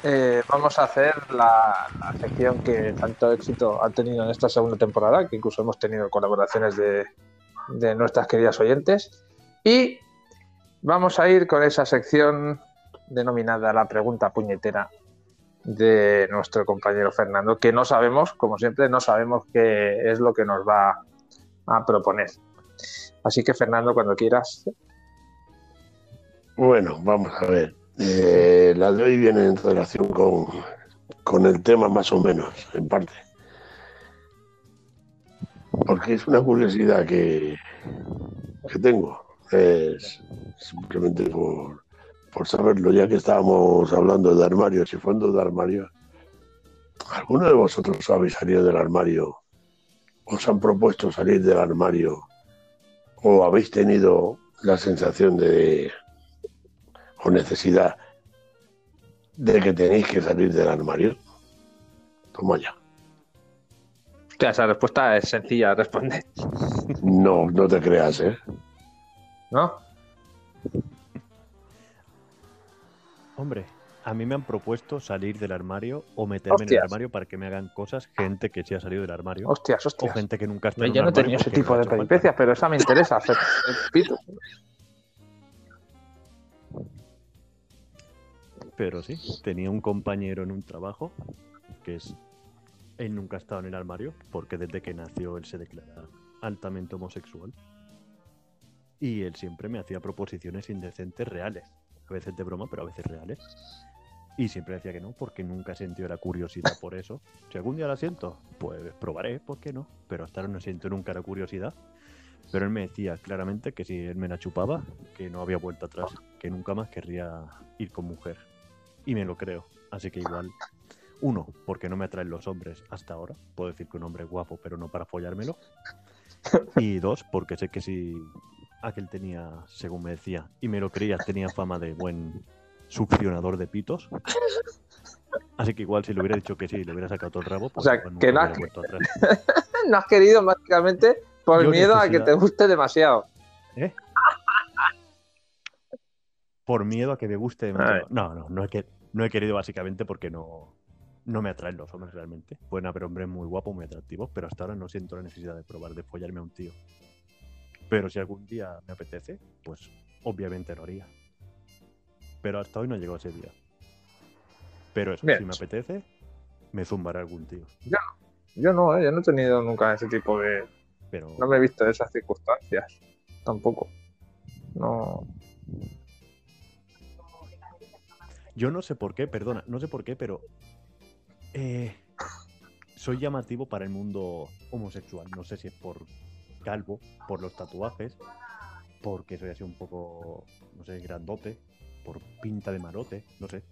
eh, vamos a hacer la, la sección que tanto éxito ha tenido en esta segunda temporada, que incluso hemos tenido colaboraciones de, de nuestras queridas oyentes. Y vamos a ir con esa sección denominada la pregunta puñetera de nuestro compañero Fernando, que no sabemos, como siempre, no sabemos qué es lo que nos va a proponer. Así que Fernando, cuando quieras. Bueno, vamos a ver. Eh, la de hoy viene en relación con, con el tema más o menos, en parte. Porque es una curiosidad que, que tengo. Es simplemente por, por saberlo, ya que estábamos hablando de armarios y fondos de armario. ¿Alguno de vosotros habéis salido del armario? ¿Os han propuesto salir del armario? ¿O habéis tenido la sensación de o necesidad de que tenéis que salir del armario? Toma ya. Hostia, esa respuesta es sencilla de responder, No, no te creas, ¿eh? ¿no? Hombre, a mí me han propuesto salir del armario o meterme en el armario para que me hagan cosas gente que sí ha salido del armario. Hostias, O hostias. gente que nunca ha estado en Yo no he tenido ese tipo no de peripecias, pero esa me interesa. Pito. Pero sí, tenía un compañero en un trabajo que es. Él nunca ha estado en el armario porque desde que nació él se declara altamente homosexual. Y él siempre me hacía proposiciones indecentes reales. A veces de broma, pero a veces reales. Y siempre decía que no, porque nunca he sentido la curiosidad por eso. Si algún día la siento, pues probaré, ¿por qué no? Pero hasta ahora no siento nunca la curiosidad. Pero él me decía claramente que si él me la chupaba, que no había vuelta atrás, que nunca más querría ir con mujer. Y me lo creo. Así que igual, uno, porque no me atraen los hombres hasta ahora. Puedo decir que un hombre es guapo, pero no para follármelo. Y dos, porque sé que si aquel tenía, según me decía, y me lo creía, tenía fama de buen succionador de pitos. Así que igual si le hubiera dicho que sí, le hubiera sacado todo el rabo, pues sea, nunca que no- has querido básicamente por Yo miedo a que te guste demasiado. Por miedo a que me guste demasiado. No, no, no he, que- no he querido básicamente porque no, no me atraen los hombres realmente. Pueden haber hombres muy guapos, muy atractivos, pero hasta ahora no siento la necesidad de probar, de follarme a un tío. Pero si algún día me apetece, pues obviamente lo haría. Pero hasta hoy no llegó ese día. Pero eso, Bien. si me apetece, me zumbará algún tío. Yo no, ¿eh? yo no he tenido nunca ese tipo de. Pero No me he visto en esas circunstancias. Tampoco. No. Yo no sé por qué, perdona, no sé por qué, pero eh, soy llamativo para el mundo homosexual. No sé si es por calvo, por los tatuajes, porque soy así un poco, no sé, grandote, por pinta de marote, no sé.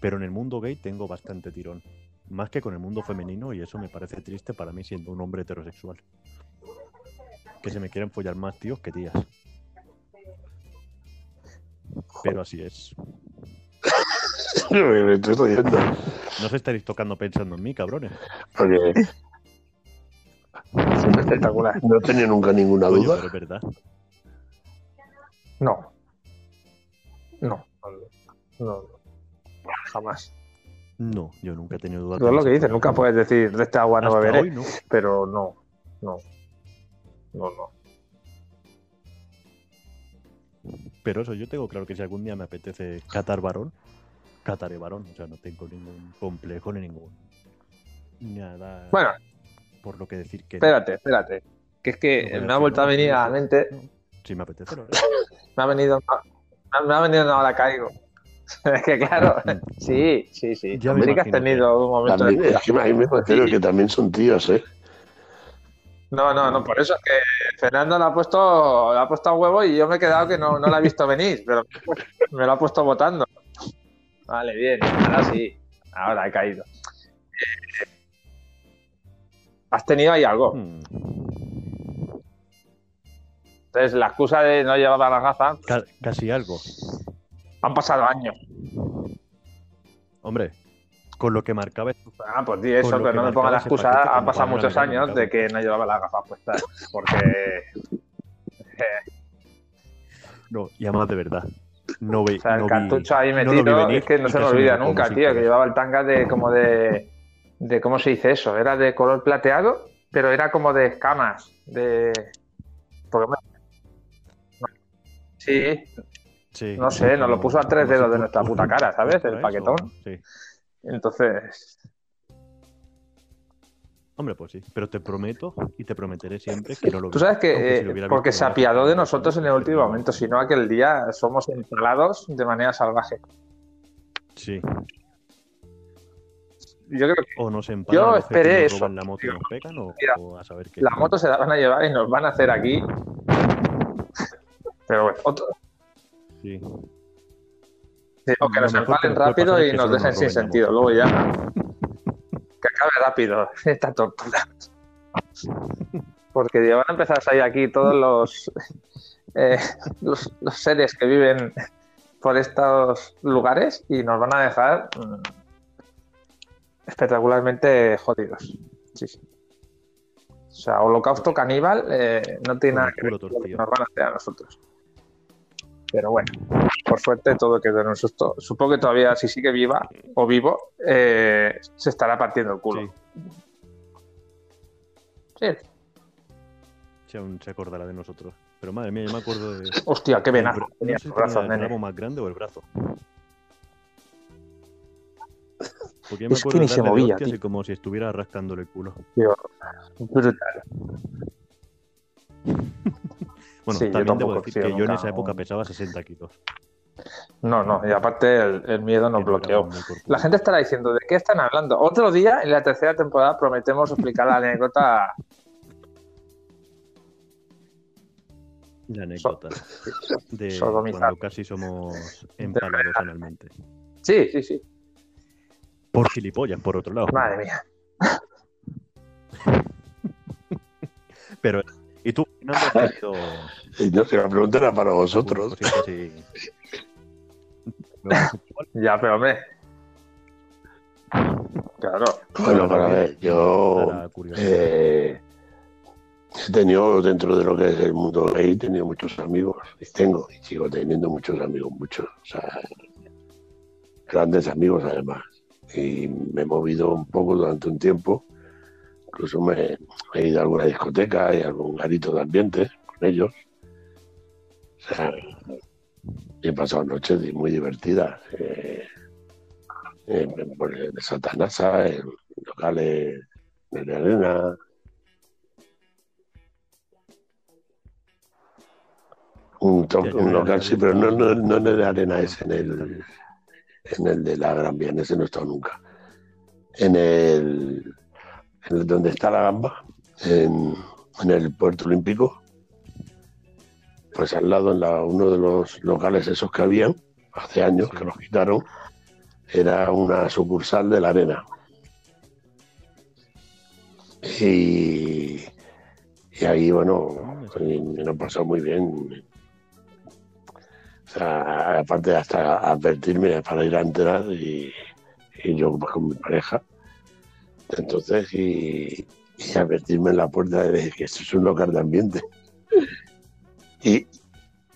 Pero en el mundo gay tengo bastante tirón. Más que con el mundo femenino, y eso me parece triste para mí siendo un hombre heterosexual. Que se me quieran follar más tíos que tías. Pero así es. Me estoy. No os estaréis tocando pensando en mí, cabrones. Porque Es espectacular. no tenía nunca ninguna duda. pero es verdad. No. No. No. no. Jamás. No, yo nunca he tenido dudas. Eso es lo que dices. Nunca puedes decir de esta agua no Hasta beberé. hoy no. Pero no. No. No, no. Pero eso, yo tengo claro que si algún día me apetece catar varón, cataré varón. O sea, no tengo ningún complejo ni ningún. Nada. Bueno, por lo que decir que. espérate, espérate. Que es que me ha vuelto a venir a la mente. Si me apetece, lo. Me ha venido. Me ha venido, no, ahora caigo. Es que claro. Sí, sí, sí. Ya me Sí que has tenido un momento de También, es que me parece que también son tíos, ¿eh? No, no, no, por eso es que Fernando le ha puesto, le ha puesto a huevo y yo me he quedado que no, no la he visto venir, pero me lo ha puesto votando. Vale, bien, ahora sí, ahora he caído. Has tenido ahí algo. Hmm, Entonces, la excusa de no llevar las gafas, ca- casi algo. han pasado años. Hombre, con lo que marcaba Ah, pues di eso, pero que no me ponga la excusa. Han pasado muchos años de que no llevaba las gafas puestas. Porque No, y además de verdad. No ve, o sea, el no vi- cartucho ahí metido, es que no se me olvida nunca, tío, que llevaba el tanga de como de, de ¿cómo se dice eso? Era de color plateado, pero era como de escamas, de... Sí, Sí, no sé, nos lo puso a tres si dedos de nuestra puta cara, ¿sabes? El paquetón. Sí. entonces... Hombre, pues sí. Pero te prometo y te prometeré siempre que no lo Tú sabes que, si eh, porque se no apiadó de nosotros en el último momento, sino aquel día somos empalados de manera salvaje. Sí. Yo creo que O nos Yo esperé eso, la moto y tío. nos pegan o, Mira, o a saber qué. la moto se la van a llevar y nos van a hacer aquí. Pero bueno, otro, Sí. sí, o que nos empalen rápido y nos dejen sin sentido. Luego ya. Que acabe rápido esta tortura. Porque ya van a empezar a salir aquí todos los, eh, los, los seres que viven por estos lugares y nos van a dejar mm, espectacularmente jodidos. Sí, sí. O sea, holocausto caníbal eh, no tiene nada que ver con lo que nos van a hacer a nosotros. Pero bueno, por suerte todo quedó en un susto. Supongo que todavía, si sigue viva o vivo, eh, se estará partiendo el culo. Sí. Sí. Si aún se acordará de nosotros. Pero madre mía, yo me acuerdo de. Hostia, qué venazo. No sé si el brazo, nene. más grande o el brazo. Porque yo me Es que acuerdo ni de se movía, tío. como si estuviera rascándole el culo. Tío, brutal. Bueno, Sí, también debo decir que yo en esa época pesaba 60 kilos. No, no, y aparte el, el miedo nos que bloqueó. La gente estará diciendo, ¿de qué están hablando? Otro día, en la tercera temporada, prometemos explicar la anécdota. La anécdota de cuando casi somos empalados analmente. Sí, sí, sí. Por gilipollas, por otro lado. Madre mía. Pero, ¿y tú, Fernando, has tenido Y no sé, la pregunta era para vosotros. así? Igual, Ya, pero hombre. Claro. Bueno, para ver, yo eh, he tenido dentro de lo que es el mundo gay, he tenido muchos amigos, y tengo, y sigo teniendo muchos amigos, muchos, o sea, grandes amigos además. Y me he movido un poco durante un tiempo, incluso me he ido a alguna discoteca y a algún garito de ambiente con ellos. O sea, he pasado noches muy divertidas. eh, en, en, pues, en Satanasa, en locales de la arena. Un, local, sí, pero no, no, no en el arena, es en el, en el de la Gran Vía, en ese no he estado nunca. En el, en el donde está la gamba, en, en el puerto olímpico, pues al lado, en la, uno de los locales esos que habían, hace años Sí. que los quitaron, era una sucursal de la arena. Y, y ahí, bueno, y me lo pasó muy bien. O sea, aparte hasta advertirme para ir a entrenar y, y yo con mi pareja. Entonces, y, y advertirme en la puerta de que esto es un local de ambiente. Y,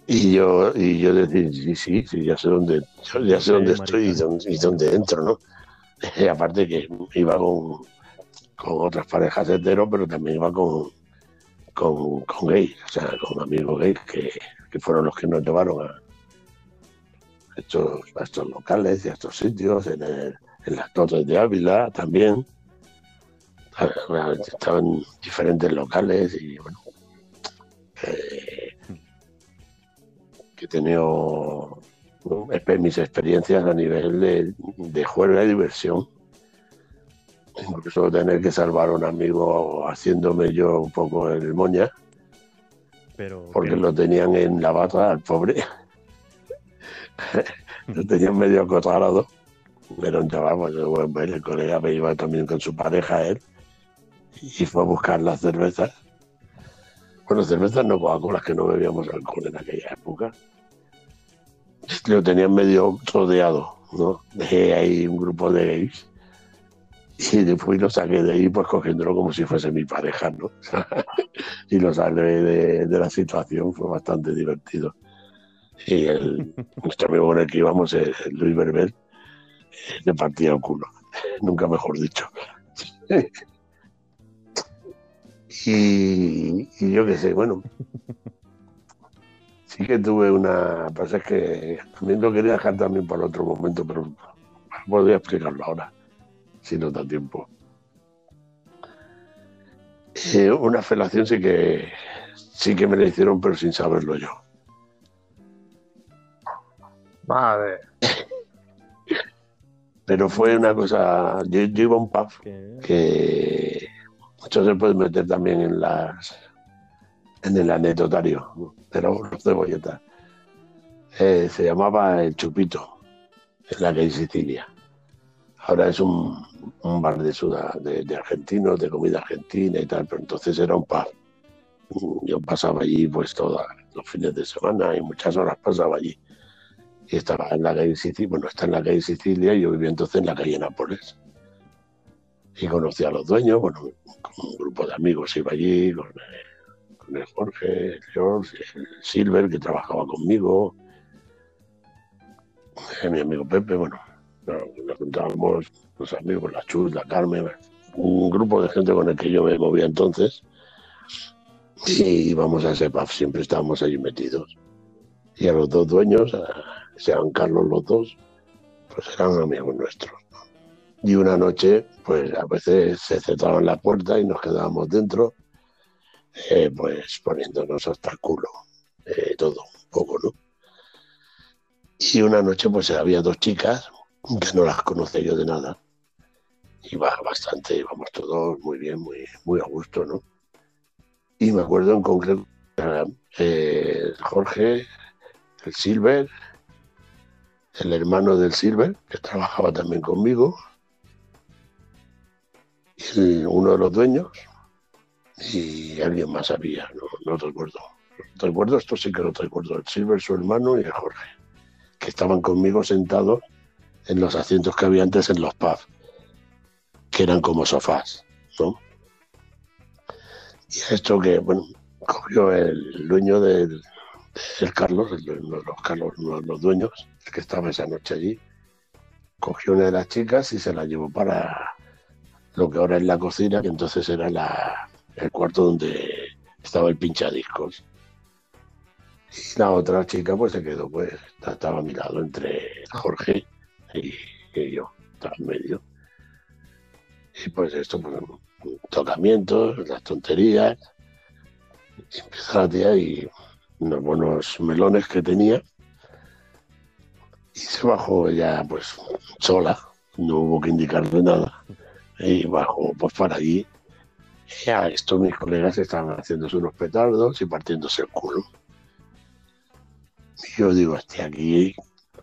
y yo y yo decir, sí, sí, sí, ya sé dónde, ya sé dónde estoy y dónde, y dónde entro, ¿no? Y aparte que iba con, con otras parejas heteros, pero también iba con, con, con gays, o sea, con amigos gays que, que fueron los que nos llevaron a estos, a estos locales y a estos sitios, en, el- en las torres de Ávila también. Estaban en diferentes locales y bueno, eh, que he tenido mis experiencias a nivel de, de juego y diversión. Incluso tener que salvar a un amigo haciéndome yo un poco el moña, Pero, porque lo tenían en la barra al pobre. Lo tenían medio acorralado. Era un chaval, pues, bueno, el colega me iba también con su pareja, él. y fue a buscar las cervezas. Bueno, cervezas no Coca-Cola, que no bebíamos alcohol en aquella época. Lo tenían medio rodeado, ¿no? Dejé ahí un grupo de gays y después lo saqué de ahí, pues cogiéndolo como si fuese mi pareja, ¿no? y lo salvé de, de la situación, fue bastante divertido. Y el, nuestro amigo con el que íbamos, el Luis Berber, eh, le partía el culo, nunca mejor dicho. y, y yo qué sé, bueno, sí que tuve una. Pasa es que también lo quería dejar también para otro momento, pero podría explicarlo ahora, si no da tiempo. Eh, una felación sí que sí que me la hicieron, pero sin saberlo yo. Madre. Pero fue una cosa. Yo, yo iba a un pub Que- que muchos se pueden meter también en las en el anecdotario de los cebolletas. Eh, se llamaba El Chupito, en la calle Sicilia. Ahora es un, un bar de, suda, de, de argentinos, de comida argentina y tal, pero entonces era un pub. Yo pasaba allí pues todos los fines de semana y muchas horas pasaba allí. Y estaba en la calle Sicilia, bueno, está en la calle Sicilia y yo vivía entonces en la calle Nápoles y conocí a los dueños, bueno, con un grupo de amigos iba allí, con el, con el Jorge, el George, el Silver, que trabajaba conmigo, eh, mi amigo Pepe, bueno, nos juntábamos los amigos, la Chus, la Carmen, un grupo de gente con el que yo me movía entonces, y íbamos a ese pub, siempre estábamos allí metidos. Y a los dos dueños, a- se llaman Carlos los dos, pues eran amigos nuestros. Y una noche, pues a veces se cerraban la puerta y nos quedábamos dentro, eh, pues poniéndonos hasta el culo, eh, todo, un poco, ¿no? Y una noche, pues había dos chicas que no las conocía yo de nada. Iba bastante, íbamos todos muy bien, muy, muy a gusto, ¿no? Y me acuerdo en concreto, eh, Jorge, el Silver, el hermano del Silver, que trabajaba también conmigo, y uno de los dueños, y alguien más había, no, no recuerdo. Recuerdo, esto sí que lo recuerdo, el Silver, su hermano y el Jorge, que estaban conmigo sentados en los asientos que había antes en los pubs, que eran como sofás, ¿no? Y esto que, bueno, cogió el dueño del, Carlos, el, de los Carlos, los dueños, el que estaba esa noche allí, cogió una de las chicas y se la llevó para lo que ahora es la cocina, que entonces era la, el cuarto donde estaba el pinchadiscos. Y la otra chica pues se quedó, pues estaba a mi lado entre Jorge y, yo, estaba en medio. Y pues esto, pues, tocamientos, las tonterías. Y tía y unos buenos melones que tenía. Y se bajó ella pues sola, no hubo que indicarle nada. Y bajó pues para allí. Y a esto mis colegas estaban haciéndose unos petardos y partiéndose el culo. Y yo digo, hostia, aquí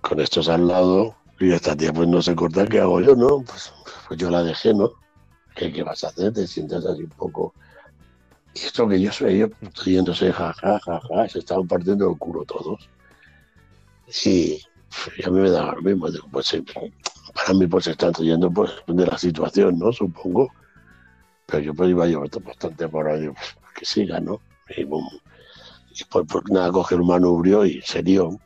con estos al lado, y esta tía pues no se corta, ¿qué hago yo, no? Pues, pues yo la dejé, ¿no? ¿Qué, qué vas a hacer? Te sientas así un poco. Y esto que yo soy yo, riéndose, ja, ja, ja, ja, se estaban partiendo el culo todos. Y, y a mí me daba lo mismo, digo, pues sí, para mí pues se están riendo pues, de la situación, ¿no? Supongo. Pero yo pues iba yo bastante por ahí, pues que siga, ¿no? Y, boom. y pues, pues nada, coge el manubrio y se dio.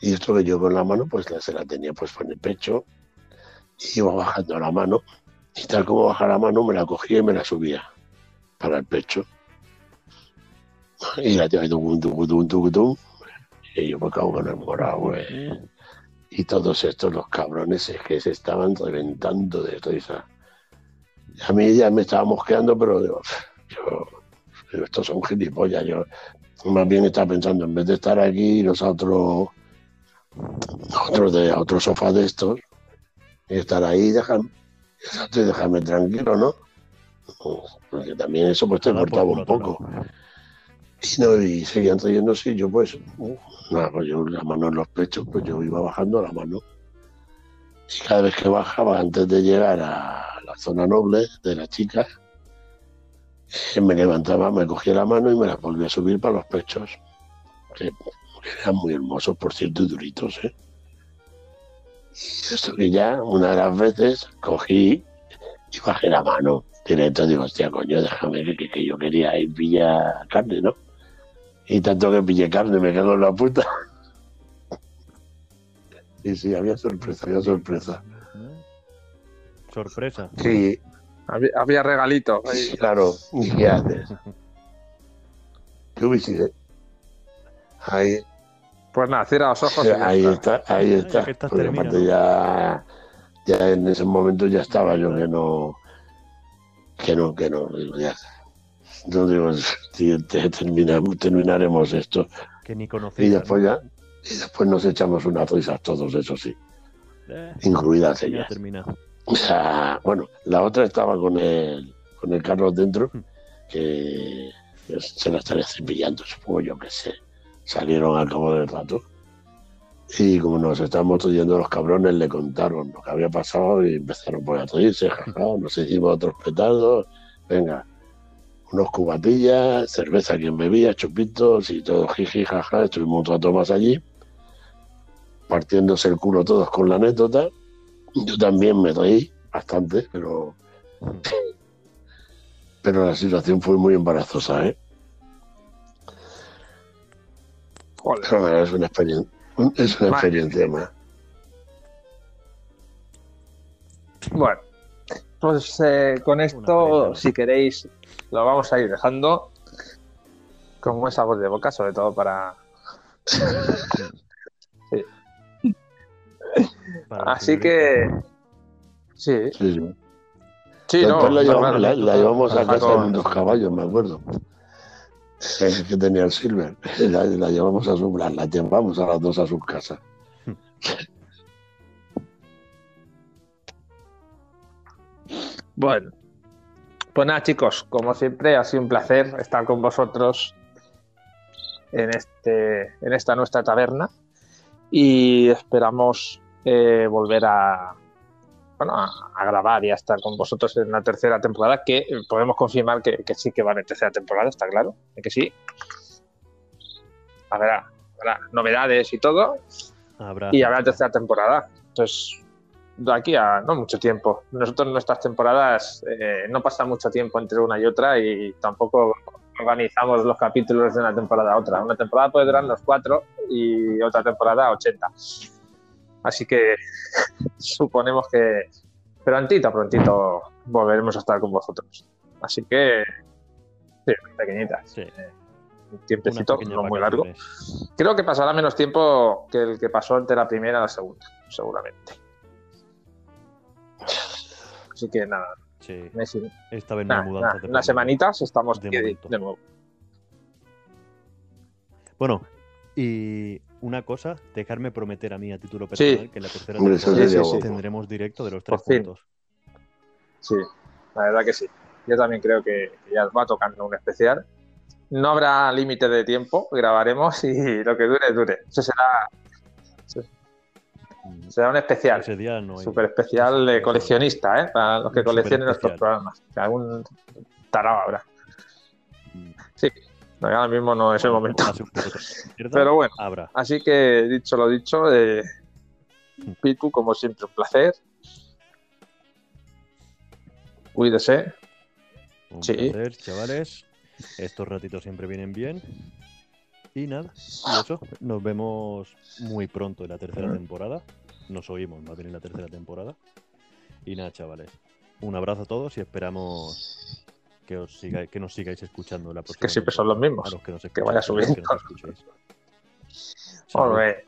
Y esto que yo con la mano, pues la- se la tenía pues en el pecho, y iba bajando la mano, y tal como baja la mano, me la cogía y me la subía para el pecho. Y la tía, tum, tum, tum, tum, y yo me cago en el morado, güey. Y todos estos, los cabrones, es que se estaban reventando de risa. A mí ya me estaba mosqueando, pero digo, yo, estos son gilipollas. Yo más bien estaba pensando, en vez de estar aquí, irnos a otro, a otro, de, otro sofá de estos, y estar ahí, y dejarme tranquilo, ¿no? Porque también eso pues te cortaba un poco. Y, no, y seguían riéndose y yo pues, nada, pues yo la mano en los pechos, pues yo iba bajando la mano. Y cada vez que bajaba, antes de llegar a la zona noble de las chicas, Eh, Me levantaba, me cogía la mano y me la volvía a subir para los pechos. Que eran muy hermosos, por cierto, y duritos, ¿eh? Y esto que ya, una de las veces, cogí y bajé la mano. Directo, digo, hostia, coño, déjame que, que, que yo quería ir pillar carne, ¿no? Y tanto que pillé carne, me cago en la puta. Y sí, había sorpresa, había sorpresa. Sorpresa. Sí, Había, había regalito. ahí. claro. ¿Y qué haces? ¿Qué hubiese? Ahí, Pues nada, cierra los ojos. ahí está. está, ahí está. Porque aparte ya, ya en ese momento ya estaba yo que no, que no, que no, digo, ya. No digo, terminamos, terminaremos esto Que ni y conocía. después ya, y después nos echamos unas risas todos, eso sí, Eh, incluidas ellas. sea, bueno, la otra estaba con el, con el Carlos dentro, Hmm. que que se la estaría cepillando, supongo yo que sé. Salieron al cabo del rato. Y como nos estábamos oyendo los cabrones, le contaron lo que había pasado y empezaron pues, a reírse, jaja, nos hicimos otros petardos, venga, unos cubatillas, cerveza quien bebía, chupitos y todo jiji, jaja, estuvimos un rato más allí, partiéndose el culo todos con la anécdota. Yo también me reí bastante, pero pero la situación fue muy embarazosa, ¿eh? Joder. Es una experiencia, es una Vale. experiencia más. Bueno, pues eh, con esto, si queréis, lo vamos a ir dejando con esa voz de boca, sobre todo para. Para Así que. Sí, Sí, sí. sí, no. La, llevamos, claro. la, la llevamos a casa con- en dos caballos, me acuerdo. Que tenía el Silver. La, la llevamos a su, la, la llevamos a las dos a su casa. Bueno, pues nada, chicos, como siempre, ha sido un placer estar con vosotros en, este, en esta nuestra taberna y esperamos eh, volver a, bueno, a, a grabar y a estar con vosotros en la tercera temporada, que podemos confirmar que, que sí que van en tercera temporada, está claro, ¿eh que sí. Habrá, habrá novedades y todo, Habrá. y habrá tercera temporada. Entonces, de aquí a no mucho tiempo. Nosotros en nuestras temporadas eh, no pasa mucho tiempo entre una y otra y tampoco organizamos los capítulos de una temporada a otra. Una temporada puede durar los cuatro y otra temporada 80. Así que suponemos que prontito, prontito volveremos a estar con vosotros. Así que, sí, pequeñitas. Sí, Un unas tiempecito, no muy largo. Creo que pasará menos tiempo que el que pasó entre la primera y la segunda, seguramente. Así que nada, Sí, esta vez nada, mudanza nada, unas semanitas estamos De de nuevo. Bueno, y una cosa, dejarme prometer a mí a título Sí. personal que en la tercera Hombre, temporada tendremos directo de los tres puntos. Sí, la verdad que sí. Yo también creo que que ya va tocando un especial. No habrá límite de tiempo, grabaremos y lo que dure, dure. Eso será, Mm, será un especial. Ese día no hay. Súper especial de coleccionista, ¿eh? Para los que coleccionen nuestros programas. Que algún tarao habrá. Mm, Sí, ahora mismo no es el momento. Pero bueno, así que dicho lo dicho, eh, Pitu, como siempre, un placer. Cuídese. Un Sí. placer, chavales. Estos ratitos siempre vienen bien. Y nada, y eso, nos vemos muy pronto en la tercera temporada. Nos oímos más bien en la tercera temporada. Y nada, chavales. Un abrazo a todos y esperamos que os sigáis, que nos sigáis escuchando la próxima. que siempre son los mismos. A los que, nos Que vaya los que subiendo. nos escucháis.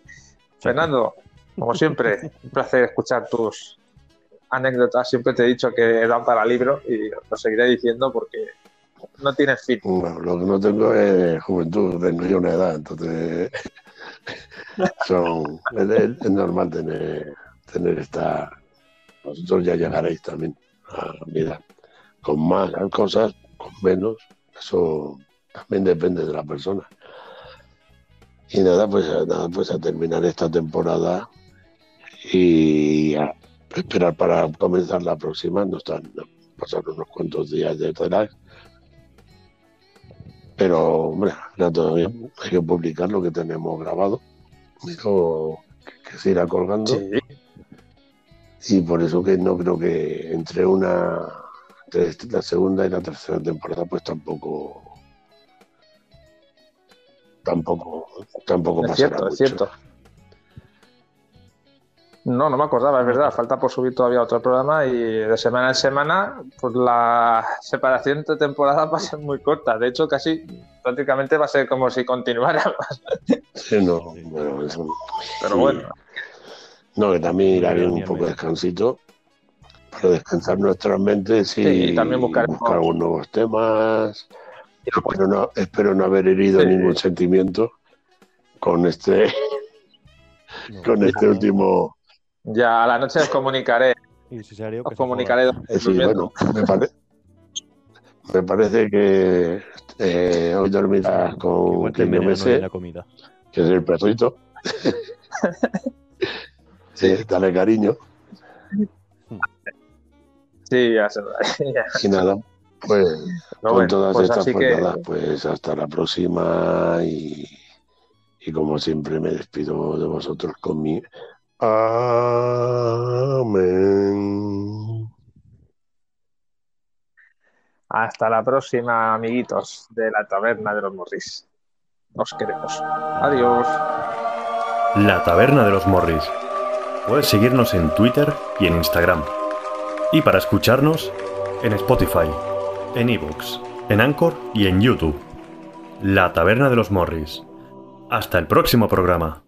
Fernando, como siempre, un placer escuchar tus anécdotas. Siempre te he dicho que dan para libro y lo seguiré diciendo porque no tienes fin. Bueno, lo que no tengo es juventud, tengo yo una edad, entonces son, es, es- es normal tener, tener esta... Vosotros ya llegaréis también a mi edad, con más cosas, con menos, eso también depende de la persona. Y nada, pues nada, pues a terminar esta temporada y a esperar para comenzar la próxima, no están pasar unos cuantos días de relax Pero, hombre, bien. Hay que publicar lo que tenemos grabado. Que, que se irá colgando. Sí. Y por eso que no creo que entre una entre la segunda y la tercera temporada, pues tampoco tampoco tampoco Es cierto, es cierto. No, no me acordaba, es verdad. Falta por subir todavía otro programa y de semana en semana, pues la separación entre temporadas va a ser muy corta. De hecho, casi prácticamente va a ser como si continuara. Sí, no, bueno, eso- Pero sí. bueno, No, que también irá bien un poco de descansito para descansar nuestras mentes y, Sí, y también buscar algunos nuevos temas. Espero no, espero no haber herido Sí. ningún sentimiento con este, No. con este último. ya a la noche os comunicaré, Y si se haría os que se comunicaré. Eh, sí, bueno, me, pare- me parece que eh, hoy dormirás con me sé, la comida. que es el perrito. sí, dale cariño. Sí, ya se ya. Y nada, pues No, con bueno, todas pues estas así pues que pues hasta la próxima y, y como siempre me despido de vosotros con mi amén. hasta la próxima, amiguitos de la taberna de los Morris. Os queremos. Adiós. La Taberna de los Morris. Puedes seguirnos en Twitter y en Instagram. Y para escucharnos, en Spotify, en ebooks, en Anchor y en YouTube. La Taberna de los Morris. Hasta el próximo programa.